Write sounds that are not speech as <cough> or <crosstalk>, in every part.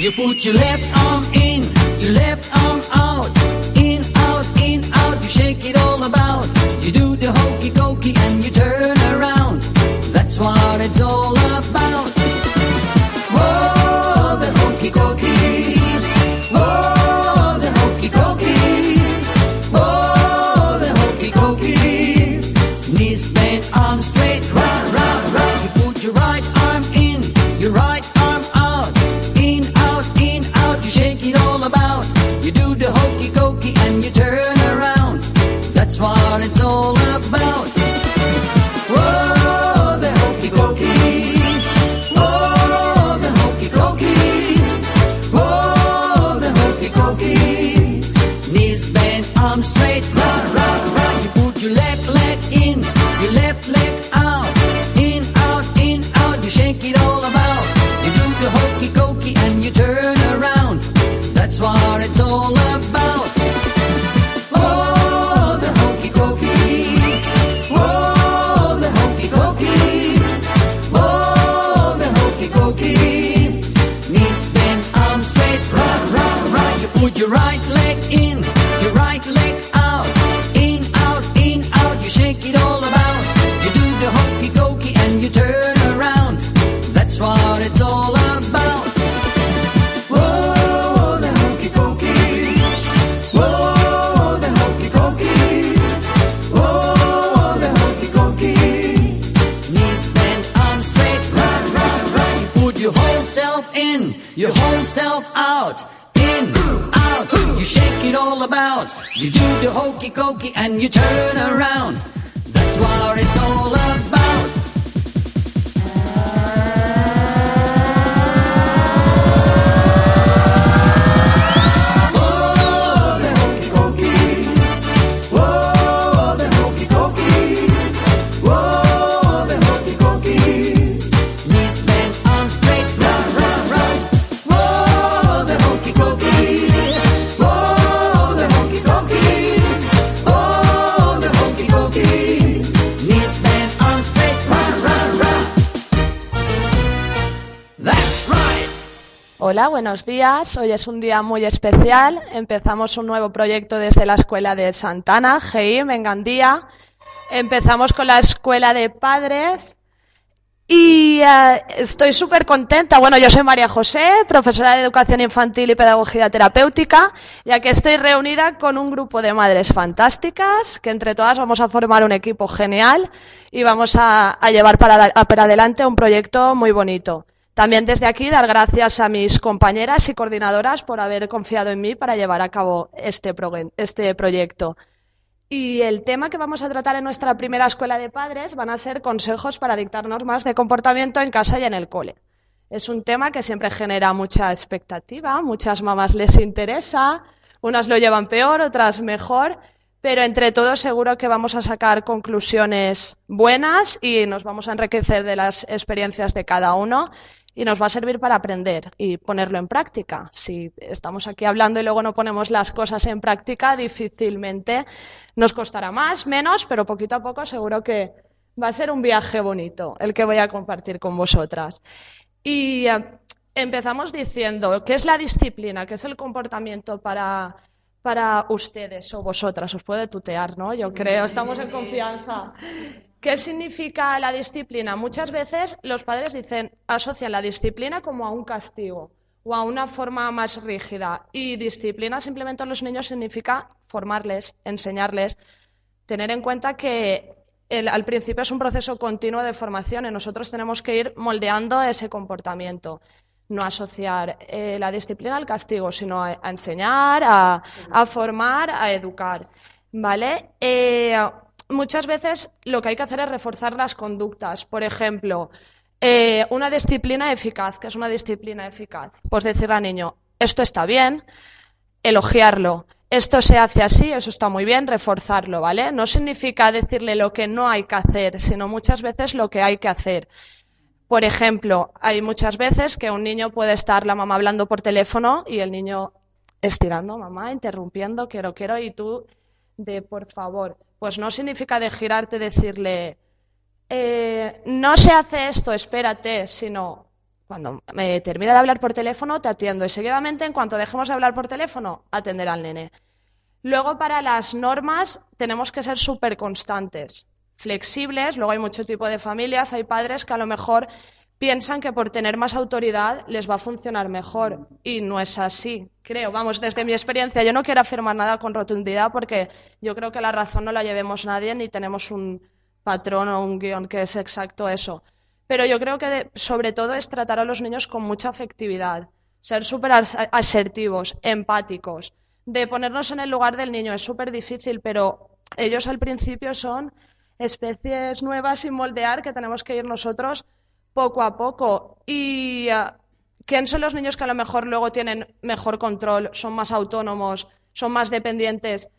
You put your left arm in, your left arm Hola, buenos días. Hoy es un día muy especial. Empezamos un nuevo proyecto desde la Escuela de Santana, GIM, en Gandía. Empezamos con la Escuela de Padres y eh, estoy súper contenta. Bueno, yo soy María José, profesora de Educación Infantil y Pedagogía Terapéutica, ya que estoy reunida con un grupo de madres fantásticas, que entre todas vamos a formar un equipo genial y vamos a, llevar para adelante un proyecto muy bonito. También desde aquí dar gracias a mis compañeras y coordinadoras por haber confiado en mí para llevar a cabo este, este proyecto. Y el tema que vamos a tratar en nuestra primera escuela de padres van a ser consejos para dictar normas de comportamiento en casa y en el cole. Es un tema que siempre genera mucha expectativa, muchas mamás les interesa, unas lo llevan peor, otras mejor, pero entre todos seguro que vamos a sacar conclusiones buenas y nos vamos a enriquecer de las experiencias de cada uno y nos va a servir para aprender y ponerlo en práctica. Si estamos aquí hablando y luego no ponemos las cosas en práctica, difícilmente nos costará más, menos, pero poquito a poco seguro que va a ser un viaje bonito el que voy a compartir con vosotras. Y eh, empezamos diciendo, ¿qué es la disciplina? ¿Qué es el comportamiento para, para ustedes o vosotras? Os puede tutear, ¿no? Yo creo, estamos en confianza. ¿Qué significa la disciplina? Muchas veces los padres dicen, asocian la disciplina como a un castigo o a una forma más rígida. Y disciplina simplemente a los niños significa formarles, enseñarles, tener en cuenta que al principio es un proceso continuo de formación y nosotros tenemos que ir moldeando ese comportamiento. No asociar eh, la disciplina al castigo, sino a, enseñar, a, a formar, a educar. ¿Vale? Eh, muchas veces lo que hay que hacer es reforzar las conductas. Por ejemplo, eh, una disciplina eficaz. ¿Qué es una disciplina eficaz? Pues decirle al niño, esto está bien, elogiarlo. Esto se hace así, eso está muy bien, reforzarlo, ¿vale? No significa decirle lo que no hay que hacer, sino muchas veces lo que hay que hacer. Por ejemplo, hay muchas veces que un niño puede estar la mamá hablando por teléfono y el niño estirando, mamá, interrumpiendo, quiero, quiero, y tú de por favor. Pues no significa de girarte decirle, eh, no se hace esto, espérate, sino Cuando me termina de hablar por teléfono, te atiendo. Y seguidamente, en cuanto dejemos de hablar por teléfono, atender al nene. Luego, para las normas, tenemos que ser súper constantes, flexibles. Luego hay mucho tipo de familias, hay padres que a lo mejor piensan que por tener más autoridad les va a funcionar mejor. Y no es así, creo. Vamos, desde mi experiencia, yo no quiero afirmar nada con rotundidad porque yo creo que la razón no la llevemos nadie ni tenemos un patrón o un guion que es exacto eso. Pero yo creo que sobre todo es tratar a los niños con mucha afectividad, ser súper asertivos, empáticos, de ponernos en el lugar del niño. Es súper difícil, pero ellos al principio son especies nuevas sin moldear que tenemos que ir nosotros poco a poco. ¿Y uh, quién son los niños que a lo mejor luego tienen mejor control, son más autónomos, son más dependientes?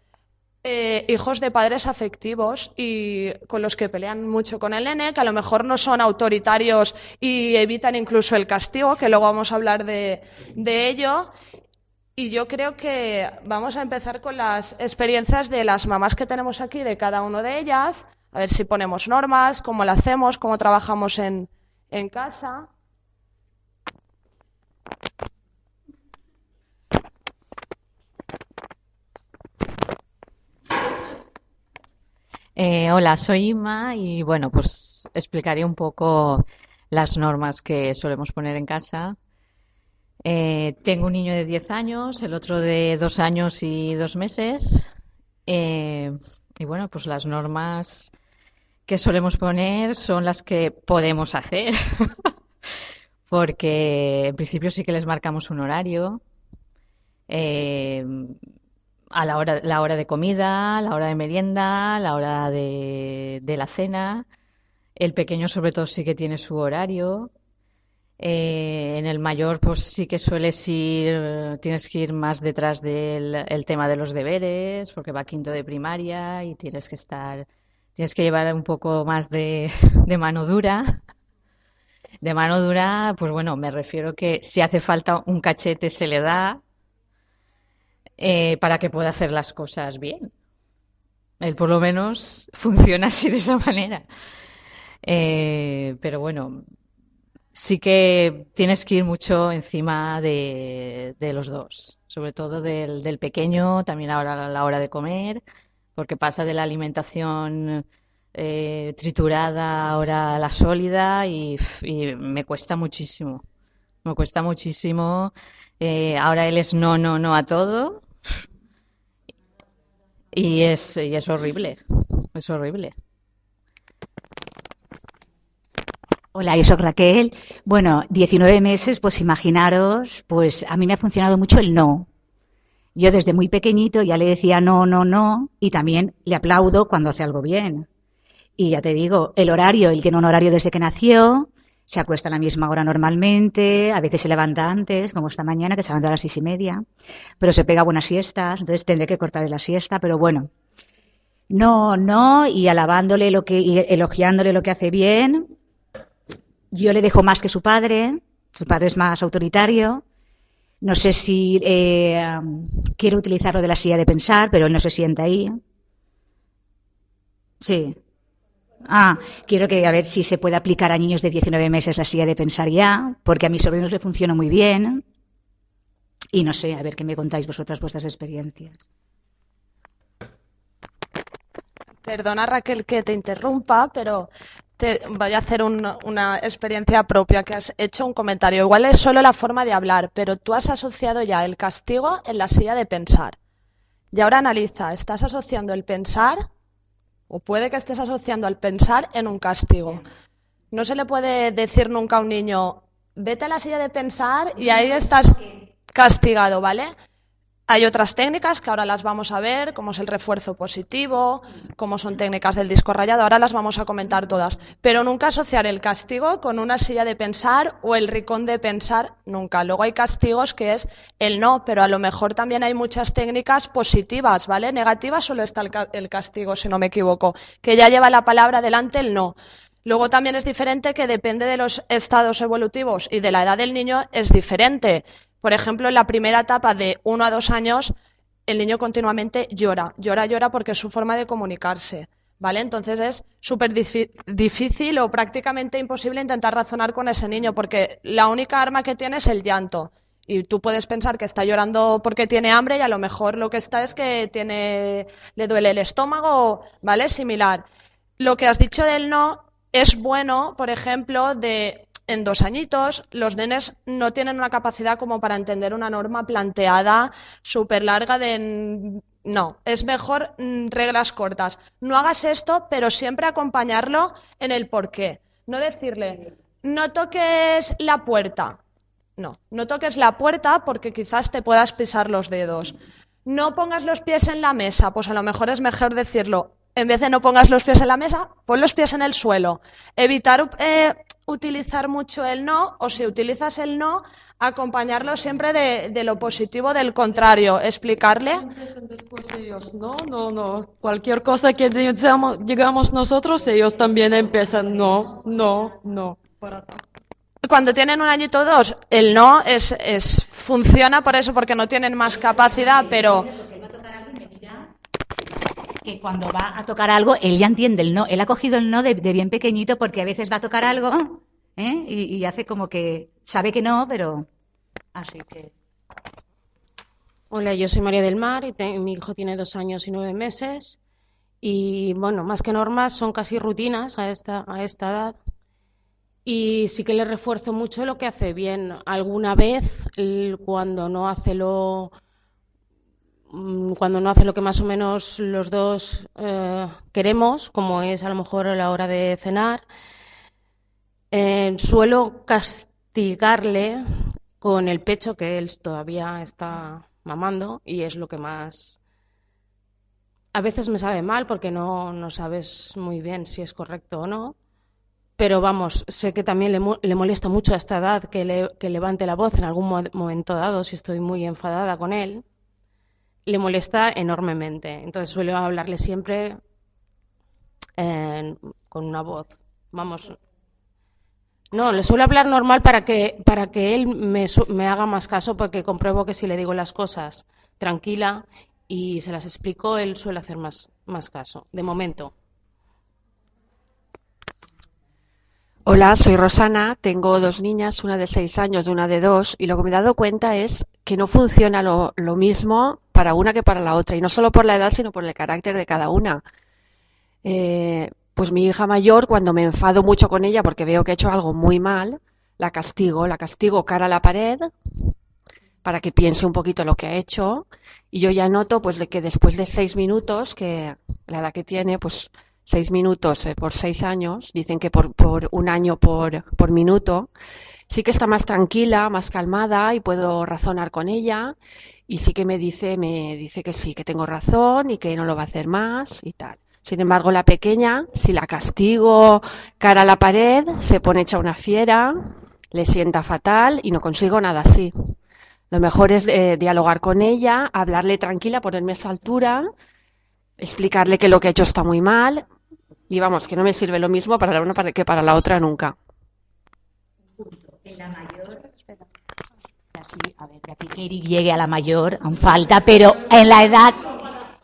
Eh, hijos de padres afectivos y con los que pelean mucho con el nene, que a lo mejor no son autoritarios y evitan incluso el castigo, que luego vamos a hablar de, de ello. Y yo creo que vamos a empezar con las experiencias de las mamás que tenemos aquí, de cada una de ellas, a ver si ponemos normas, cómo lo hacemos, cómo trabajamos en, en casa. Eh, hola, soy Inma y bueno, pues explicaré un poco las normas que solemos poner en casa. Eh, tengo un niño de 10 años, el otro de 2 años y 2 meses. Eh, y bueno, pues las normas que solemos poner son las que podemos hacer. <laughs> Porque en principio sí que les marcamos un horario. Eh, a la hora, la hora de comida, la hora de merienda, la hora de, la cena. El pequeño sobre todo sí que tiene su horario. Eh, en el mayor, pues sí que sueles ir, tienes que ir más detrás del el tema de los deberes, porque va quinto de primaria y tienes que estar, tienes que llevar un poco más <laughs> de, mano dura. De mano dura, pues bueno, me refiero que si hace falta un cachete se le da eh, para que pueda hacer las cosas bien. Él por lo menos <laughs> funciona así de esa manera. Eh, pero bueno, sí que tienes que ir mucho encima de, de los dos, sobre todo del, del, pequeño, también ahora a la hora de comer, porque pasa de la alimentación eh, triturada ahora a la sólida y, me cuesta muchísimo. Me cuesta muchísimo. Eh, ahora él es no, no, no a todo. Y es, y es horrible. Es horrible. Hola, yo soy Raquel. Bueno, 19 meses, pues imaginaros, pues a mí me ha funcionado mucho el no. Yo desde muy pequeñito ya le decía no, no, no, y también le aplaudo cuando hace algo bien. Y ya te digo, el horario, él tiene un horario desde que nació, se acuesta a la misma hora normalmente, a veces se levanta antes, como esta mañana, que se levanta a las seis y media, pero se pega buenas siestas, entonces tendré que cortarle la siesta, pero bueno. No, no, y alabándole lo que, y elogiándole lo que hace bien, yo le dejo más que su padre, su padre es más autoritario. No sé si eh, quiere utilizar lo de la silla de pensar, pero él no se sienta ahí. Sí. Ah, quiero que a ver si se puede aplicar a niños de 19 meses la silla de pensar ya, porque a mis sobrinos le funciona muy bien. Y no sé, a ver qué me contáis vosotras vuestras experiencias. Perdona Raquel que te interrumpa, pero te voy a hacer un, una experiencia propia que has hecho un comentario. Igual es solo la forma de hablar, pero tú has asociado ya el castigo en la silla de pensar. Y ahora analiza, ¿estás asociando el pensar o puede que estés asociando el pensar en un castigo? No se le puede decir nunca a un niño, vete a la silla de pensar y ahí estás castigado, ¿vale? Hay otras técnicas que ahora las vamos a ver, como es el refuerzo positivo, como son técnicas del disco rayado, ahora las vamos a comentar todas. Pero nunca asociar el castigo con una silla de pensar o el ricón de pensar, nunca. Luego hay castigos que es el no, pero a lo mejor también hay muchas técnicas positivas, ¿vale? Negativas solo está el castigo, si no me equivoco, que ya lleva la palabra delante el no. Luego también es diferente que depende de los estados evolutivos y de la edad del niño es diferente. Por ejemplo, en la primera etapa de uno a dos años, el niño continuamente llora, llora, llora porque es su forma de comunicarse. ¿vale? Entonces es súper difícil o prácticamente imposible intentar razonar con ese niño porque la única arma que tiene es el llanto. Y tú puedes pensar que está llorando porque tiene hambre y a lo mejor lo que está es que tiene, le duele el estómago, ¿vale? Similar. Lo que has dicho del no es bueno, por ejemplo, de en dos añitos, los nenes no tienen una capacidad como para entender una norma planteada súper larga de no, es mejor mm, reglas cortas. No hagas esto, pero siempre acompañarlo en el porqué. No decirle, no toques la puerta. No, no toques la puerta porque quizás te puedas pisar los dedos. No pongas los pies en la mesa, pues a lo mejor es mejor decirlo. En vez de no pongas los pies en la mesa, pon los pies en el suelo. Evitar eh, utilizar mucho el no, o si utilizas el no, acompañarlo siempre de, de lo positivo del contrario. Explicarle. Después ellos, no, no, no. Cualquier cosa que digamos, digamos nosotros, ellos también empiezan, no, no, no. Cuando tienen un añito o dos, el no es, es, funciona por eso, porque no tienen más capacidad, pero que cuando va a tocar algo, él ya entiende el no. Él ha cogido el no de, bien pequeñito porque a veces va a tocar algo ¿eh? y, hace como que sabe que no, pero así que. Hola, yo soy María del Mar y mi hijo tiene dos años y nueve meses. Y bueno, más que normas, son casi rutinas a esta, a esta edad. Y sí que le refuerzo mucho lo que hace bien. Alguna vez, cuando no hace lo, cuando no hace lo que más o menos los dos eh, queremos, como es a lo mejor a la hora de cenar, eh, suelo castigarle con el pecho que él todavía está mamando y es lo que más... A veces me sabe mal porque no, no sabes muy bien si es correcto o no, pero vamos, sé que también le, le molesta mucho a esta edad que, le- que levante la voz en algún mo- momento dado si estoy muy enfadada con él. Le molesta enormemente. Entonces suelo hablarle siempre eh, con una voz, vamos, no, le suelo hablar normal para que, para que él me, me haga más caso, porque compruebo que si le digo las cosas tranquila y se las explico, él suele hacer más, más caso, de momento. Hola, soy Rosana, tengo dos niñas, una de seis años y una de dos, y lo que me he dado cuenta es que no funciona lo, mismo para una que para la otra, y no solo por la edad, sino por el carácter de cada una. Eh, pues mi hija mayor, cuando me enfado mucho con ella porque veo que ha hecho algo muy mal, la castigo, la castigo cara a la pared para que piense un poquito lo que ha hecho, y yo ya noto pues que después de seis minutos, que la edad que tiene, pues seis minutos eh, por seis años, dicen que por, por un año por, por minuto, sí que está más tranquila, más calmada y puedo razonar con ella y sí que me dice, me dice que sí, que tengo razón y que no lo va a hacer más y tal. Sin embargo, la pequeña, si la castigo cara a la pared, se pone hecha una fiera, le sienta fatal y no consigo nada así. Lo mejor es eh, dialogar con ella, hablarle tranquila, ponerme a su altura, explicarle que lo que ha hecho está muy mal y vamos, que no me sirve lo mismo para la una que para la otra nunca. En la mayor. Así, a ver, de aquí que Eric llegue a la mayor, aún falta, pero en la edad,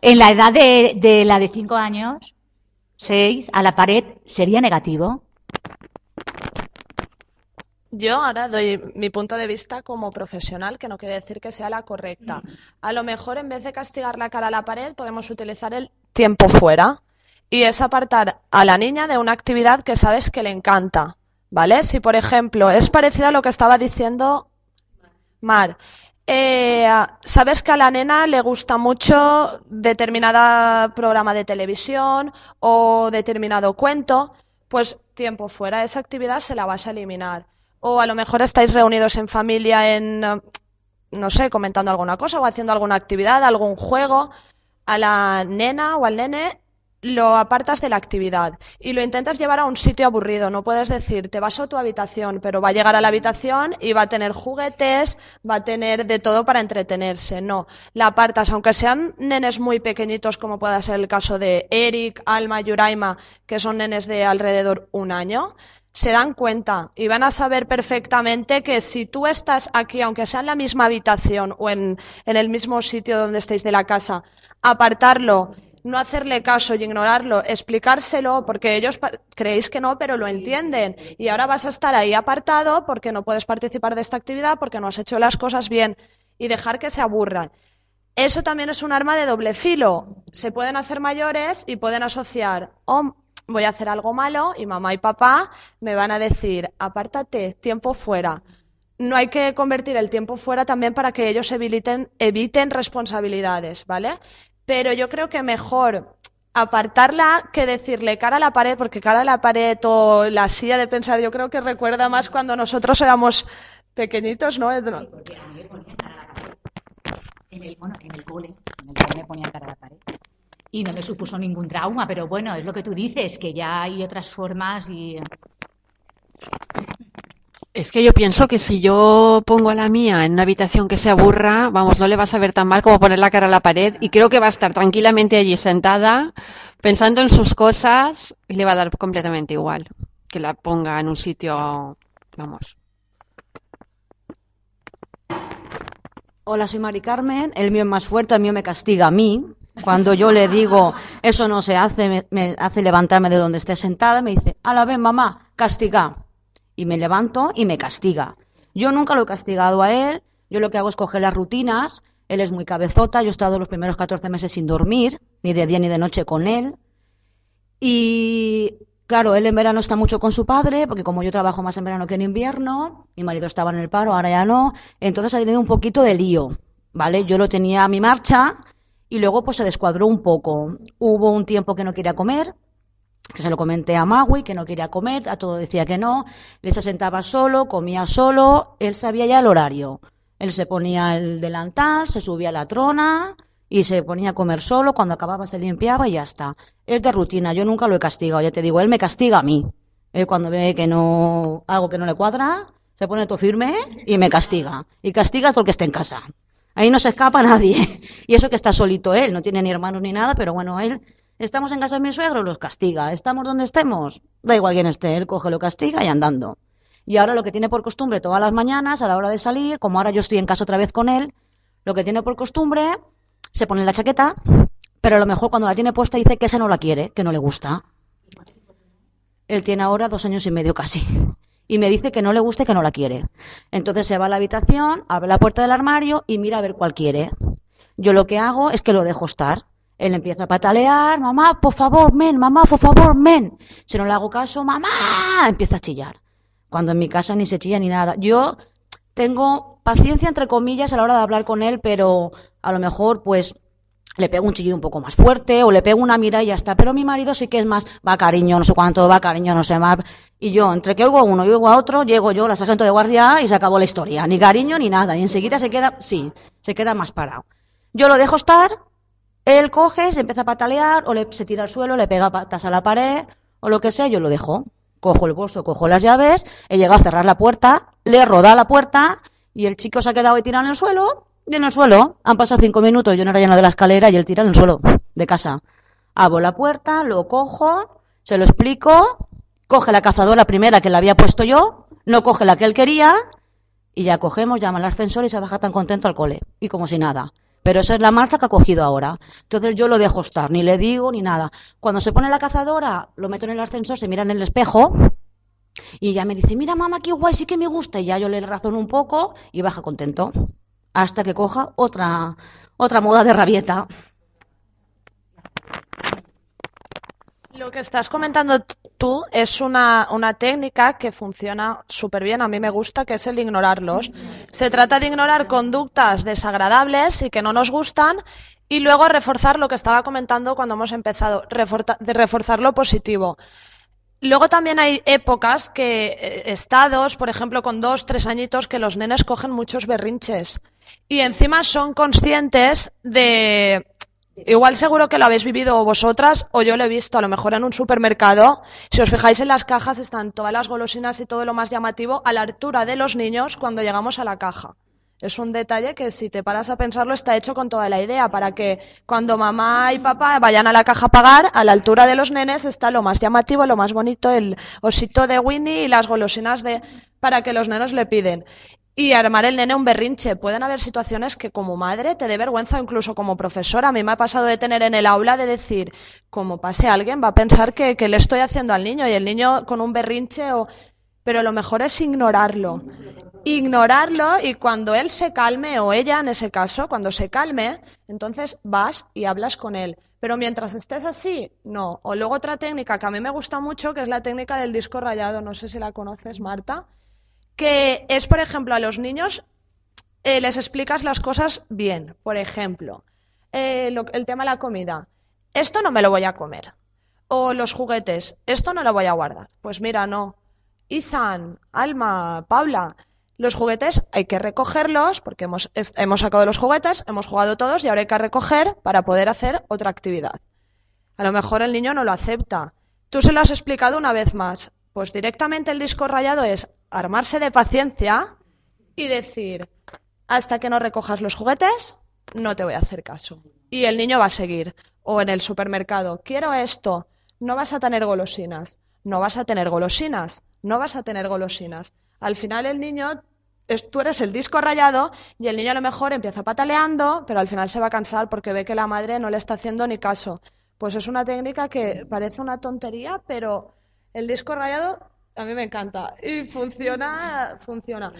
en la edad de, de la de cinco años, seis, a la pared, sería negativo. Yo ahora doy mi punto de vista como profesional, que no quiere decir que sea la correcta. A lo mejor en vez de castigar la cara a la pared, podemos utilizar el tiempo fuera. Y es apartar a la niña de una actividad que sabes que le encanta. ¿Vale? Si, por ejemplo, es parecido a lo que estaba diciendo Mar. Eh, sabes que a la nena le gusta mucho determinada programa de televisión o determinado cuento, pues tiempo fuera, esa actividad se la vas a eliminar. O a lo mejor estáis reunidos en familia en, eh, no sé, comentando alguna cosa o haciendo alguna actividad, algún juego. A la nena o al nene lo apartas de la actividad y lo intentas llevar a un sitio aburrido. No puedes decir, te vas a tu habitación, pero va a llegar a la habitación y va a tener juguetes, va a tener de todo para entretenerse. No, la apartas, aunque sean nenes muy pequeñitos, como pueda ser el caso de Eric, Alma, Yuraima, que son nenes de alrededor un año, se dan cuenta y van a saber perfectamente que si tú estás aquí, aunque sea en la misma habitación o en, en el mismo sitio donde estéis de la casa, apartarlo no hacerle caso y ignorarlo, explicárselo, porque ellos creéis que no, pero lo entienden. Y ahora vas a estar ahí apartado porque no puedes participar de esta actividad, porque no has hecho las cosas bien y dejar que se aburran. Eso también es un arma de doble filo. Se pueden hacer mayores y pueden asociar, oh, voy a hacer algo malo y mamá y papá me van a decir, apártate, tiempo fuera. No hay que convertir el tiempo fuera también para que ellos eviten, eviten responsabilidades, ¿vale? Pero yo creo que mejor apartarla que decirle cara a la pared, porque cara a la pared o la silla de pensar, yo creo que recuerda más cuando nosotros éramos pequeñitos, ¿no? Porque a mí me ponían cara a la pared. En el, bueno, en el cole, en el cole me ponían cara a la pared. Y no me supuso ningún trauma, pero bueno, es lo que tú dices, que ya hay otras formas y... Es que yo pienso que si yo pongo a la mía en una habitación que se aburra, vamos, no le vas a ver tan mal como poner la cara a la pared y creo que va a estar tranquilamente allí sentada pensando en sus cosas y le va a dar completamente igual que la ponga en un sitio, vamos. Hola, soy Mari Carmen. El mío es más fuerte, el mío me castiga a mí. Cuando yo le digo, eso no se hace, me, hace levantarme de donde esté sentada, me dice, a la vez, mamá, castiga. Y me levanto y me castiga. Yo nunca lo he castigado a él. Yo lo que hago es coger las rutinas. Él es muy cabezota. Yo he estado los primeros 14 meses sin dormir, ni de día ni de noche con él. Y claro, él en verano está mucho con su padre, porque como yo trabajo más en verano que en invierno, mi marido estaba en el paro, ahora ya no, entonces ha tenido un poquito de lío, ¿vale? Yo lo tenía a mi marcha y luego pues se descuadró un poco. Hubo un tiempo que no quería comer, que se lo comenté a Magui, que no quería comer, a todo decía que no, él se sentaba solo, comía solo, él sabía ya el horario. Él se ponía el delantal, se subía a la trona y se ponía a comer solo, cuando acababa se limpiaba y ya está. Es de rutina, yo nunca lo he castigado, ya te digo, él me castiga a mí. Él cuando ve que no, algo que no le cuadra, se pone todo firme y me castiga. Y castiga todo el que esté en casa. Ahí no se escapa nadie. <laughs> Y eso que está solito él, no tiene ni hermanos ni nada, pero bueno, él, estamos en casa de mi suegro, los castiga. Estamos donde estemos, da igual quién esté, él coge, lo castiga y andando. Y ahora lo que tiene por costumbre todas las mañanas, a la hora de salir, como ahora yo estoy en casa otra vez con él, lo que tiene por costumbre, se pone la chaqueta, pero a lo mejor cuando la tiene puesta dice que esa no la quiere, que no le gusta. Él tiene ahora dos años y medio casi. Y me dice que no le gusta y que no la quiere. Entonces se va a la habitación, abre la puerta del armario y mira a ver cuál quiere. Yo lo que hago es que lo dejo estar. Él empieza a patalear, mamá, por favor, men, mamá, por favor, men. Si no le hago caso, mamá, empieza a chillar. Cuando en mi casa ni se chilla ni nada. Yo tengo paciencia, entre comillas, a la hora de hablar con él, pero a lo mejor, pues, le pego un chillido un poco más fuerte o le pego una mira y ya está. Pero mi marido sí que es más, va cariño, no sé cuánto, va cariño, no sé más. Y yo, entre que oigo a uno y oigo a otro, llego yo, la sargento de guardia, y se acabó la historia. Ni cariño ni nada. Y enseguida se queda, sí, se queda más parado. Yo lo dejo estar, él coge, se empieza a patalear, o le, se tira al suelo, le pega patas a la pared, o lo que sea, yo lo dejo. Cojo el bolso, cojo las llaves, he llegado a cerrar la puerta, le he rodado la puerta, y el chico se ha quedado ahí tirado en el suelo, y en el suelo. Han pasado cinco minutos, yo no era lleno de la escalera, y él tira en el suelo, de casa. Abro la puerta, lo cojo, se lo explico, coge la cazadora primera que la había puesto yo, no coge la que él quería, y ya cogemos, llama al ascensor y se baja tan contento al cole, y como si nada. Pero esa es la marcha que ha cogido ahora. Entonces yo lo dejo estar, ni le digo ni nada. Cuando se pone la cazadora, lo meto en el ascensor, se mira en el espejo y ya me dice, mira mamá, qué guay, sí que me gusta. Y ya yo le razono un poco y baja contento. Hasta que coja otra, otra moda de rabieta. Lo que estás comentando tú es una, una técnica que funciona súper bien, a mí me gusta, que es el ignorarlos. Se trata de ignorar conductas desagradables y que no nos gustan y luego reforzar lo que estaba comentando cuando hemos empezado, de reforzar lo positivo. Luego también hay épocas que, eh, estados, por ejemplo, con dos, tres añitos, que los nenes cogen muchos berrinches. Y encima son conscientes de, Igual seguro que lo habéis vivido vosotras o yo lo he visto a lo mejor en un supermercado. Si os fijáis en las cajas están todas las golosinas y todo lo más llamativo a la altura de los niños cuando llegamos a la caja. Es un detalle que si te paras a pensarlo está hecho con toda la idea para que cuando mamá y papá vayan a la caja a pagar, a la altura de los nenes está lo más llamativo, lo más bonito, el osito de Winnie y las golosinas de para que los nenos le piden. Y armar el nene un berrinche. Pueden haber situaciones que como madre te dé vergüenza, incluso como profesora. A mí me ha pasado de tener en el aula de decir, como pase alguien, va a pensar que, que le estoy haciendo al niño y el niño con un berrinche o... Pero lo mejor es ignorarlo. Ignorarlo y cuando él se calme, o ella en ese caso, cuando se calme, entonces vas y hablas con él. Pero mientras estés así, no. O luego otra técnica que a mí me gusta mucho, que es la técnica del disco rayado. No sé si la conoces, Marta que es, por ejemplo, a los niños eh, les explicas las cosas bien. Por ejemplo, eh, el tema de la comida. Esto no me lo voy a comer. O los juguetes. Esto no lo voy a guardar. Pues mira, no. Izan, Alma, Paula. Los juguetes hay que recogerlos porque hemos, hemos sacado los juguetes, hemos jugado todos y ahora hay que recoger para poder hacer otra actividad. A lo mejor el niño no lo acepta. Tú se lo has explicado una vez más. Pues directamente el disco rayado es armarse de paciencia y decir, hasta que no recojas los juguetes, no te voy a hacer caso. Y el niño va a seguir. O en el supermercado, quiero esto, no vas a tener golosinas, no vas a tener golosinas, no vas a tener golosinas. Al final el niño, es- tú eres el disco rayado y el niño a lo mejor empieza pataleando, pero al final se va a cansar porque ve que la madre no le está haciendo ni caso. Pues es una técnica que parece una tontería, pero el disco rayado a mí me encanta y funciona, funciona.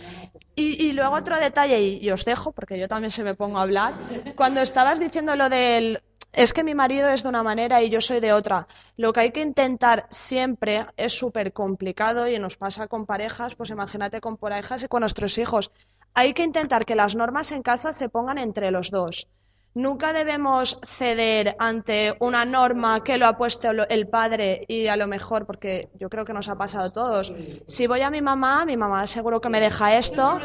Y, y luego otro detalle, y, os dejo porque yo también se me pongo a hablar. Cuando estabas diciendo lo del es que mi marido es de una manera y yo soy de otra. Lo que hay que intentar siempre es súper complicado y nos pasa con parejas, pues imagínate con parejas y con nuestros hijos. Hay que intentar que las normas en casa se pongan entre los dos. Nunca debemos ceder ante una norma que lo ha puesto el padre y a lo mejor, porque yo creo que nos ha pasado a todos. Si voy a mi mamá, mi mamá seguro que me deja esto.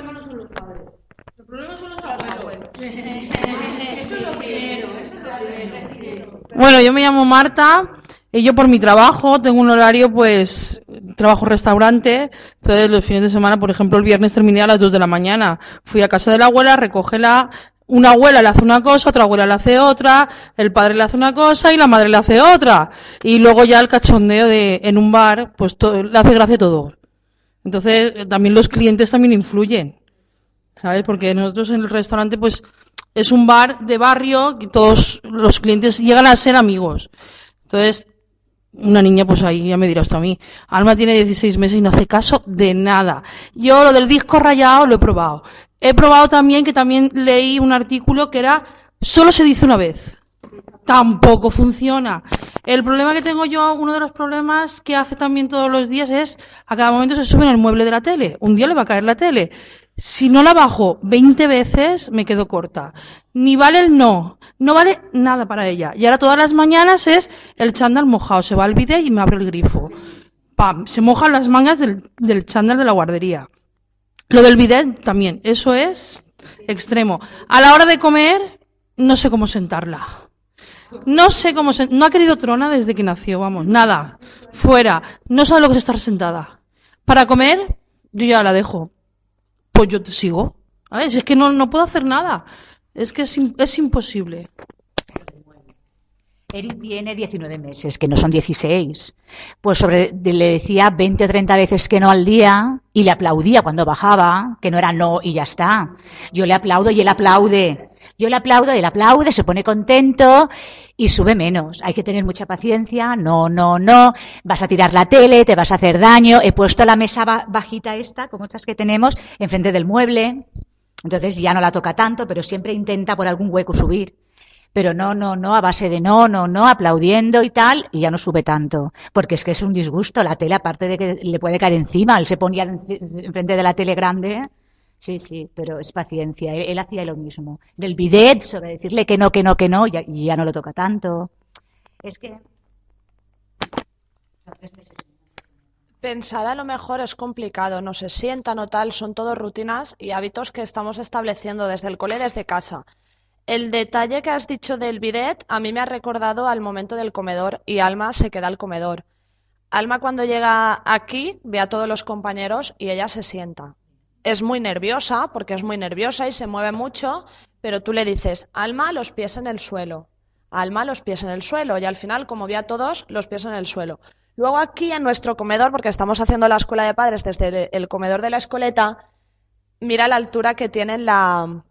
Bueno, yo me llamo Marta y yo por mi trabajo tengo un horario, pues, trabajo restaurante. Entonces, los fines de semana, por ejemplo, el viernes terminé a las 2 de la mañana. Fui a casa de la abuela, recógela. Una abuela le hace una cosa, otra abuela le hace otra, el padre le hace una cosa y la madre le hace otra. Y luego ya el cachondeo de, en un bar, pues to- le hace gracia todo. Entonces, eh, también los clientes también influyen. ¿sabes? Porque nosotros en el restaurante, pues, es un bar de barrio y todos los clientes llegan a ser amigos. Entonces, una niña, pues ahí ya me dirás tú a mí. Alma tiene 16 meses y no hace caso de nada. Yo lo del disco rayado lo he probado. He probado también que también leí un artículo que era solo se dice una vez. Tampoco funciona. El problema que tengo yo, uno de los problemas que hace también todos los días es a cada momento se sube en el mueble de la tele. Un día le va a caer la tele. Si no la bajo 20 veces, me quedo corta. Ni vale el no. No vale nada para ella. Y ahora todas las mañanas es el chándal mojado. Se va al bidet y me abre el grifo. Pam. Se mojan las mangas del, del chándal de la guardería. Lo del bidet también. Eso es extremo. A la hora de comer, no sé cómo sentarla. No sé cómo. No ha querido trona desde que nació, vamos. Nada. Fuera. No sabe lo que es estar sentada. Para comer, yo ya la dejo. Pues yo te sigo. A ver, si es que no, no puedo hacer nada. Es que es, es imposible. Eric tiene 19 meses, que no son 16. Pues sobre, le decía 20 o 30 veces que no al día y le aplaudía cuando bajaba, que no era no y ya está. Yo le aplaudo y él aplaude. Yo le aplaudo y él aplaude, se pone contento y sube menos. Hay que tener mucha paciencia. No, no, no. Vas a tirar la tele, te vas a hacer daño. He puesto la mesa ba- bajita esta, como estas que tenemos, enfrente del mueble. Entonces ya no la toca tanto, pero siempre intenta por algún hueco subir. Pero no, no, no, a base de no, no, no, aplaudiendo y tal, y ya no sube tanto. Porque es que es un disgusto. La tele, aparte de que le puede caer encima, él se ponía en- enfrente de la tele grande. Sí, sí, pero es paciencia. Él, hacía lo mismo. Del bidet, sobre decirle que no, que no, que no, ya- ya no lo toca tanto. Es que. Pensar a lo mejor es complicado, no se sientan o tal, son todo rutinas y hábitos que estamos estableciendo desde el cole, desde casa. El detalle que has dicho del bidet a mí me ha recordado al momento del comedor y Alma se queda al comedor. Alma cuando llega aquí ve a todos los compañeros y ella se sienta. Es muy nerviosa porque es muy nerviosa y se mueve mucho, pero tú le dices, Alma, los pies en el suelo. Alma, los pies en el suelo. Y al final, como ve a todos, los pies en el suelo. Luego aquí en nuestro comedor, porque estamos haciendo la escuela de padres desde el- comedor de la escoleta, mira la altura que tiene la,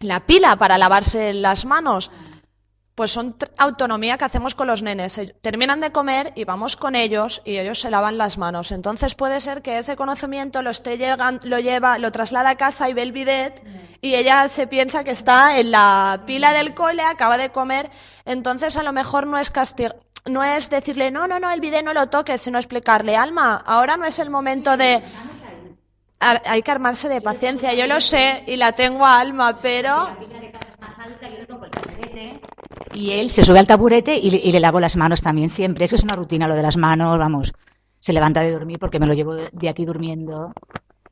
la pila para lavarse las manos. Pues son autonomía que hacemos con los nenes. Terminan de comer y vamos con ellos y ellos se lavan las manos. Entonces puede ser que ese conocimiento lo esté llegan, lo lleva, lo traslada a casa y ve el bidet y ella se piensa que está en la pila del cole, acaba de comer. Entonces a lo mejor no es castigo. No es decirle, no, no, no, el bidet no lo toques, sino explicarle, Alma, ahora no es el momento de, Hay que armarse de paciencia, yo lo sé y la tengo alma, pero Y él se sube al taburete y le, y le lavo las manos también siempre. Eso es una rutina, lo de las manos, vamos. Se levanta de dormir porque me lo llevo de aquí durmiendo.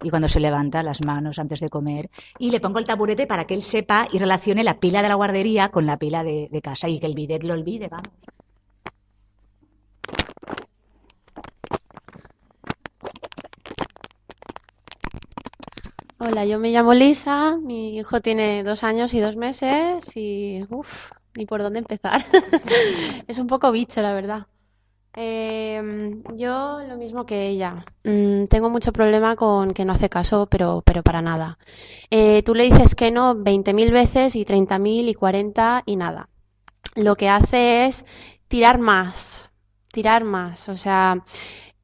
Y cuando se levanta, las manos antes de comer. Y le pongo el taburete para que él sepa y relacione la pila de la guardería con la pila de, de casa y que el bidet lo olvide, vamos. Hola, yo me llamo Lisa, mi hijo tiene dos años y dos meses y uff, ni por dónde empezar. <laughs> Es un poco bicho, la verdad. Em, yo lo mismo que ella. Mm, tengo mucho problema con que no hace caso, pero, pero para nada. Eh, tú le dices que no 20.000 veces y 30.000 y 40 y nada. Lo que hace es tirar más, tirar más. O sea,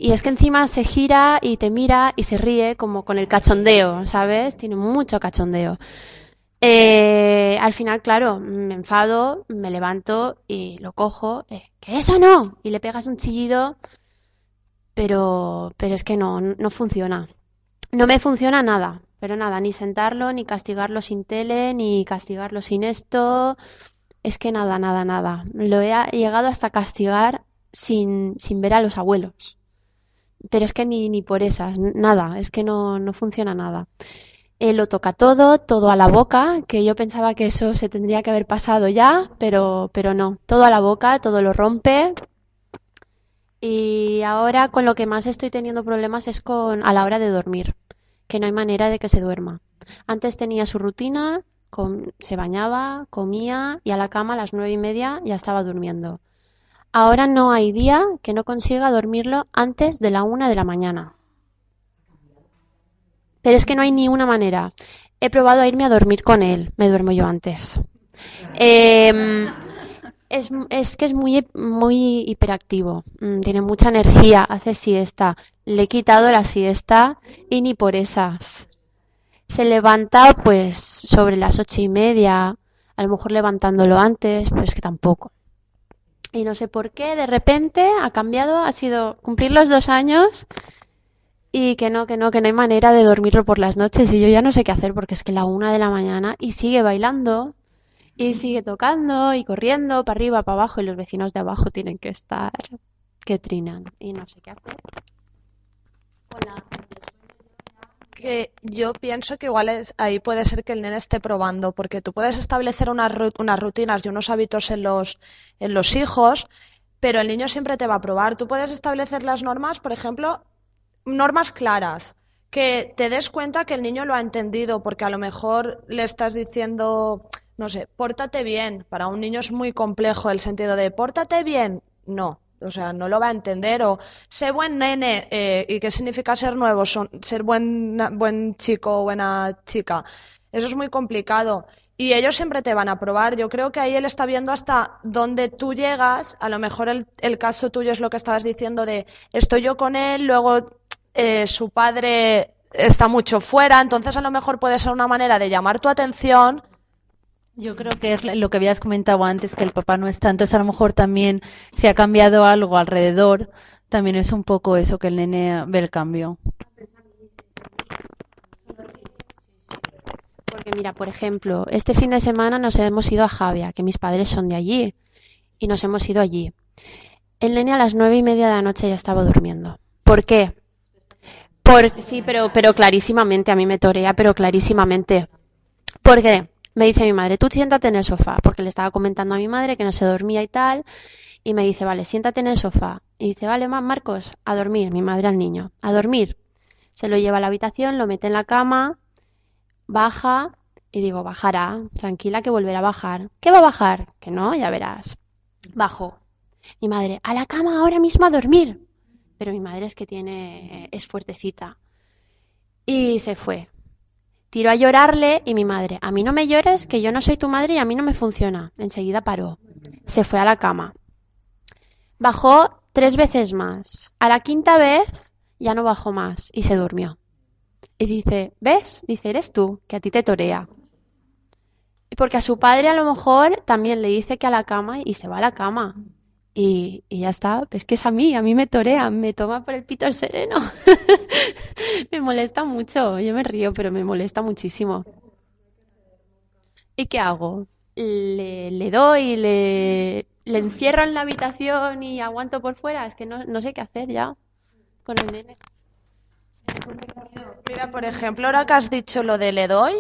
y es que encima se gira y te mira y se ríe como con el cachondeo, ¿sabes? Tiene mucho cachondeo. Eh, al final, claro, me enfado, me levanto y lo cojo. eh, eso no. Y le pegas un chillido, pero, pero es que no, no funciona. No me funciona nada, pero nada, ni sentarlo, ni castigarlo sin tele, ni castigarlo sin esto. Es que nada, nada, nada. Lo he llegado hasta castigar sin, sin ver a los abuelos. Pero es que ni, ni por esas, nada, es que no, no funciona nada. Él lo toca todo, todo a la boca, que yo pensaba que eso se tendría que haber pasado ya, pero, pero no, todo a la boca, todo lo rompe. Y ahora con lo que más estoy teniendo problemas es con a la hora de dormir, que no hay manera de que se duerma. Antes tenía su rutina, se bañaba, comía y a la cama a las nueve y media ya estaba durmiendo. Ahora no hay día que no consiga dormirlo antes de la una de la mañana. Pero es que no hay ni una manera. He probado a irme a dormir con él. Me duermo yo antes. Em, es, es que es muy, muy hiperactivo. Mm, Tiene mucha energía. Hace siesta. Le he quitado la siesta y ni por esas. Se levanta pues sobre las ocho y media. A lo mejor levantándolo antes, pero es que tampoco. Y no sé por qué, de repente ha cambiado, ha sido cumplir los dos años y que no, que no, que no hay manera de dormirlo por las noches y yo ya no sé qué hacer porque es que la una de la mañana y sigue bailando y sigue tocando y corriendo para arriba, para abajo y los vecinos de abajo tienen que estar que trinan y no sé qué hacer. Que yo pienso que igual es, ahí puede ser que el nene esté probando, porque tú puedes establecer unas, unas rutinas y unos hábitos en los, en los hijos, pero el niño siempre te va a probar. Tú puedes establecer las normas, por ejemplo, normas claras, que te des cuenta que el niño lo ha entendido, porque a lo mejor le estás diciendo, no sé, pórtate bien. Para un niño es muy complejo el sentido de pórtate bien. No, o sea, no lo va a entender. O sé buen nene. eh, ¿Y qué significa ser nuevo? Son, ser buen, buen chico o buena chica. Eso es muy complicado. Y ellos siempre te van a probar. Yo creo que ahí él está viendo hasta dónde tú llegas. A lo mejor el, el caso tuyo es lo que estabas diciendo de estoy yo con él, luego eh, su padre está mucho fuera. Entonces a lo mejor puede ser una manera de llamar tu atención. Yo creo que es lo que habías comentado antes, que el papá no está, entonces a lo mejor también si ha cambiado algo alrededor, también es un poco eso, que el nene ve el cambio. Porque mira, por ejemplo, este fin de semana nos hemos ido a Javia, que mis padres son de allí, y nos hemos ido allí. El nene a las nueve y media de la noche ya estaba durmiendo. ¿Por qué? Por, sí, pero, pero clarísimamente, a mí me torea, pero clarísimamente. ¿Por qué? Me dice mi madre, tú siéntate en el sofá, porque le estaba comentando a mi madre que no se dormía y tal, y me dice, vale, siéntate en el sofá. Y dice, vale, ma, Marcos, a dormir, mi madre al niño, a dormir. Se lo lleva a la habitación, lo mete en la cama, baja, y digo, bajará, tranquila que volverá a bajar. ¿Qué va a bajar? Que no, ya verás. Bajó. Mi madre, a la cama ahora mismo a dormir. Pero mi madre es que tiene, es fuertecita. Y se fue. Tiró a llorarle y mi madre, a mí no me llores, que yo no soy tu madre y a mí no me funciona. Enseguida paró. Se fue a la cama. Bajó tres veces más. A la quinta vez ya no bajó más y se durmió. Y dice, ¿ves? Dice, eres tú, que a ti te torea. Porque a su padre a lo mejor también le dice que a la cama y se va a la cama. Y, y ya está, es que es a mí, a mí me torea, me toma por el pito el sereno. <laughs> me molesta mucho, yo me río, pero me molesta muchísimo. ¿Y qué hago? Le, le doy, le, le encierro en la habitación y aguanto por fuera. Es que no, no sé qué hacer ya con el nene. Mira, por ejemplo, ahora que has dicho lo de le doy,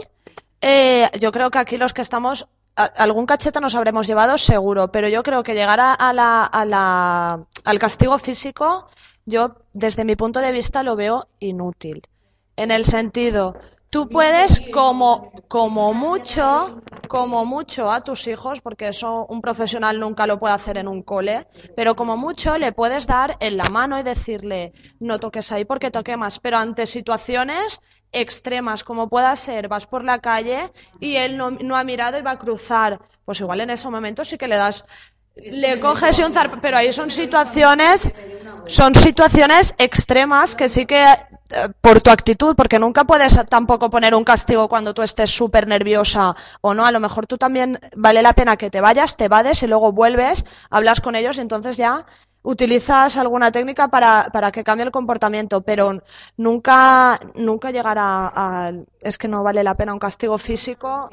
eh, yo creo que aquí los que estamos, algún cachete nos habremos llevado seguro, pero yo creo que llegar a, a la, a la- al castigo físico, yo desde mi punto de vista lo veo inútil. En el sentido, tú puedes como, como mucho, como mucho a tus hijos, porque eso un profesional nunca lo puede hacer en un cole, pero como mucho le puedes dar en la mano y decirle, no toques ahí porque te quemas, pero ante situaciones extremas como pueda ser, vas por la calle y él no, no ha mirado y va a cruzar, pues igual en ese momento sí que le das, le coges y un zarp, pero ahí son situaciones, son situaciones extremas que sí que eh, por tu actitud, porque nunca puedes tampoco poner un castigo cuando tú estés súper nerviosa o no, a lo mejor tú también vale la pena que te vayas, te vades y luego vuelves, hablas con ellos y entonces ya utilizas alguna técnica para, para que cambie el comportamiento, pero nunca, nunca llegar a, es que no vale la pena un castigo físico.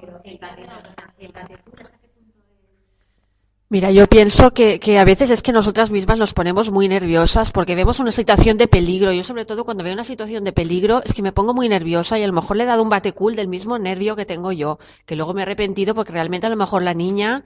Mira, yo pienso que, que a veces es que nosotras mismas nos ponemos muy nerviosas porque vemos una situación de peligro. Yo sobre todo cuando veo una situación de peligro es que me pongo muy nerviosa y a lo mejor le he dado un batecul del mismo nervio que tengo yo, que luego me he arrepentido porque realmente a lo mejor la niña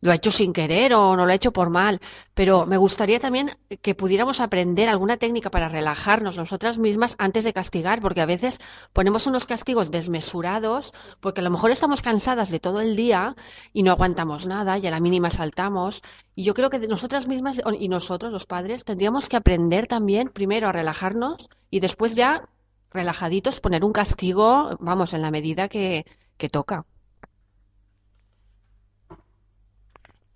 lo ha hecho sin querer o no lo ha hecho por mal. Pero me gustaría también que pudiéramos aprender alguna técnica para relajarnos nosotras mismas antes de castigar, porque a veces ponemos unos castigos desmesurados, porque a lo mejor estamos cansadas de todo el día y no aguantamos nada y a la mínima saltamos. Y yo creo que nosotras mismas y nosotros, los padres, tendríamos que aprender también primero a relajarnos y después ya, relajaditos, poner un castigo, vamos, en la medida que, que toca.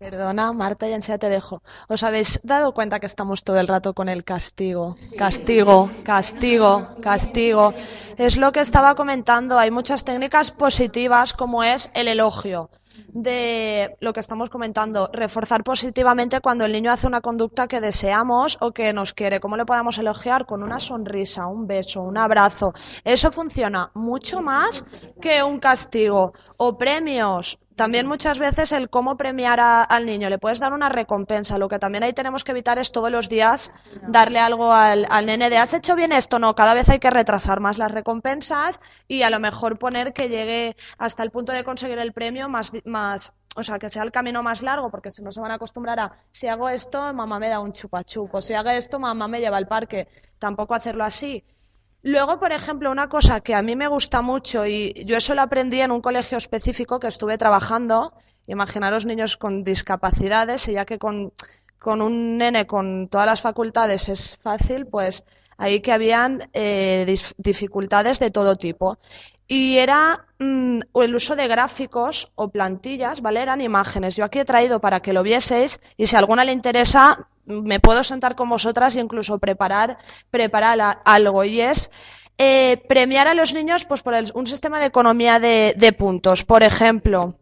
Perdona, Marta, ya enseguida te dejo. ¿Os habéis dado cuenta que estamos todo el rato con el castigo? Castigo, castigo, castigo. Es lo que estaba comentando. Hay muchas técnicas positivas como es el elogio de lo que estamos comentando, reforzar positivamente cuando el niño hace una conducta que deseamos o que nos quiere. ¿Cómo le podemos elogiar? Con una sonrisa, un beso, un abrazo. Eso funciona mucho más que un castigo o premios. También muchas veces el cómo premiar a- al niño. Le puedes dar una recompensa. Lo que también ahí tenemos que evitar es todos los días darle algo al, al nene de ¿has hecho bien esto? No, cada vez hay que retrasar más las recompensas y a lo mejor poner que llegue hasta el punto de conseguir el premio más, más o sea, que sea el camino más largo, porque si no se van a acostumbrar a, si hago esto, mamá me da un chupachupo, si hago esto, mamá me lleva al parque. Tampoco hacerlo así. Luego, por ejemplo, una cosa que a mí me gusta mucho y yo eso lo aprendí en un colegio específico que estuve trabajando, imaginaros niños con discapacidades y ya que con, con un nene con todas las facultades es fácil, pues ahí que habían eh, dificultades de todo tipo. Y era mm, el uso de gráficos o plantillas, ¿vale? Eran imágenes. Yo aquí he traído para que lo vieseis y si a alguna le interesa, me puedo sentar con vosotras e incluso preparar, preparar algo. Y es eh, premiar a los niños pues por un sistema de economía de, de puntos. Por ejemplo,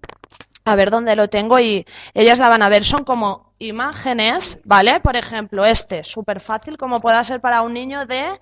a ver dónde lo tengo y ellas la van a ver. Son como imágenes, ¿vale? Por ejemplo, este, súper fácil, como pueda ser para un niño de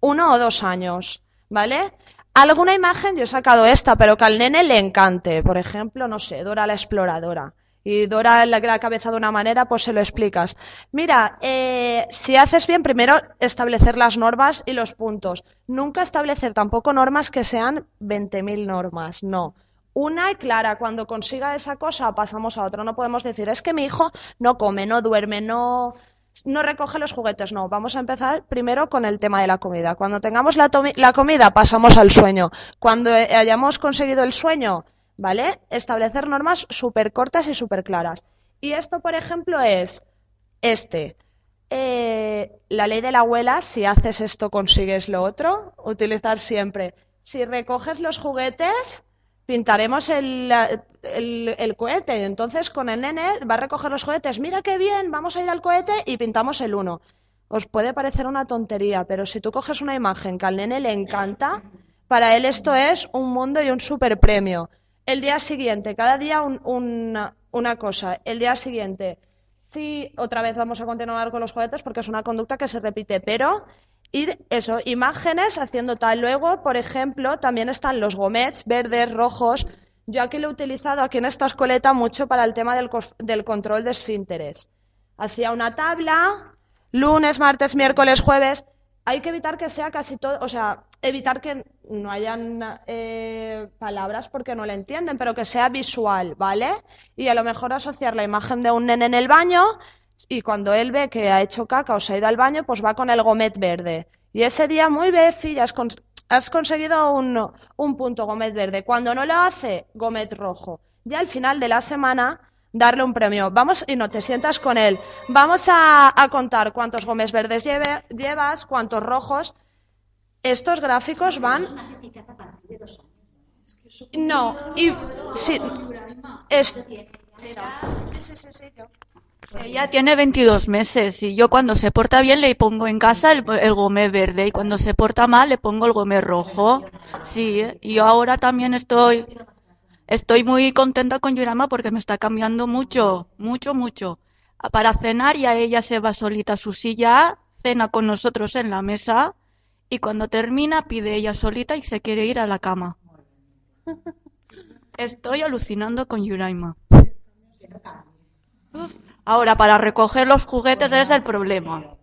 uno o dos años, ¿vale? Alguna imagen, yo he sacado esta, pero que al nene le encante. Por ejemplo, no sé, Dora la exploradora. Y Dora la, la cabeza de una manera, pues se lo explicas. Mira, eh, si haces bien, primero establecer las normas y los puntos. Nunca establecer tampoco normas que sean 20.000 normas, no. Una y clara, cuando consiga esa cosa pasamos a otra. No podemos decir, es que mi hijo no come, no duerme, no, no recoge los juguetes. No, vamos a empezar primero con el tema de la comida. Cuando tengamos la, comida pasamos al sueño. Cuando hayamos conseguido el sueño, ¿vale? Establecer normas súper cortas y súper claras. Y esto, por ejemplo, es este. Eh, la ley de la abuela, si haces esto consigues lo otro. Utilizar siempre si recoges los juguetes, pintaremos el, el, cohete. Entonces, con el nene va a recoger los juguetes. Mira qué bien, vamos a ir al cohete y pintamos el uno. Os puede parecer una tontería, pero si tú coges una imagen que al nene le encanta, para él esto es un mundo y un super premio. El día siguiente, cada día un- una, una cosa. El día siguiente, sí, otra vez vamos a continuar con los juguetes porque es una conducta que se repite, pero ir eso, imágenes haciendo tal. Luego, por ejemplo, también están los gomets verdes, rojos. Yo aquí lo he utilizado aquí en esta escoleta mucho para el tema del, control de esfínteres. Hacía una tabla, lunes, martes, miércoles, jueves. Hay que evitar que sea casi todo, o sea, evitar que no hayan eh, palabras porque no le entienden, pero que sea visual, ¿vale? Y a lo mejor asociar la imagen de un nene en el baño y cuando él ve que ha hecho caca o se ha ido al baño, pues va con el gomet verde. Y ese día, muy bien, ya has, cons- has conseguido un, un punto gomet verde. Cuando no lo hace, gomet rojo. Ya al final de la semana, darle un premio. Vamos, y no te sientas con él. Vamos a, a contar cuántos gomes verdes lleve- llevas, cuántos rojos. Estos gráficos van. No, y. Sí, es, sí, sí, sí, sí, yo. Ella tiene 22 meses y yo cuando se porta bien le pongo en casa el, el gomé verde y cuando se porta mal le pongo el gomé rojo. Sí, y yo ahora también estoy estoy muy contenta con Yurama porque me está cambiando mucho, mucho, mucho. Para cenar ya ella se va solita a su silla, cena con nosotros en la mesa y cuando termina pide ella solita y se quiere ir a la cama. <laughs> Estoy alucinando con Yuraima. Uf. Ahora, para recoger los juguetes es el problema.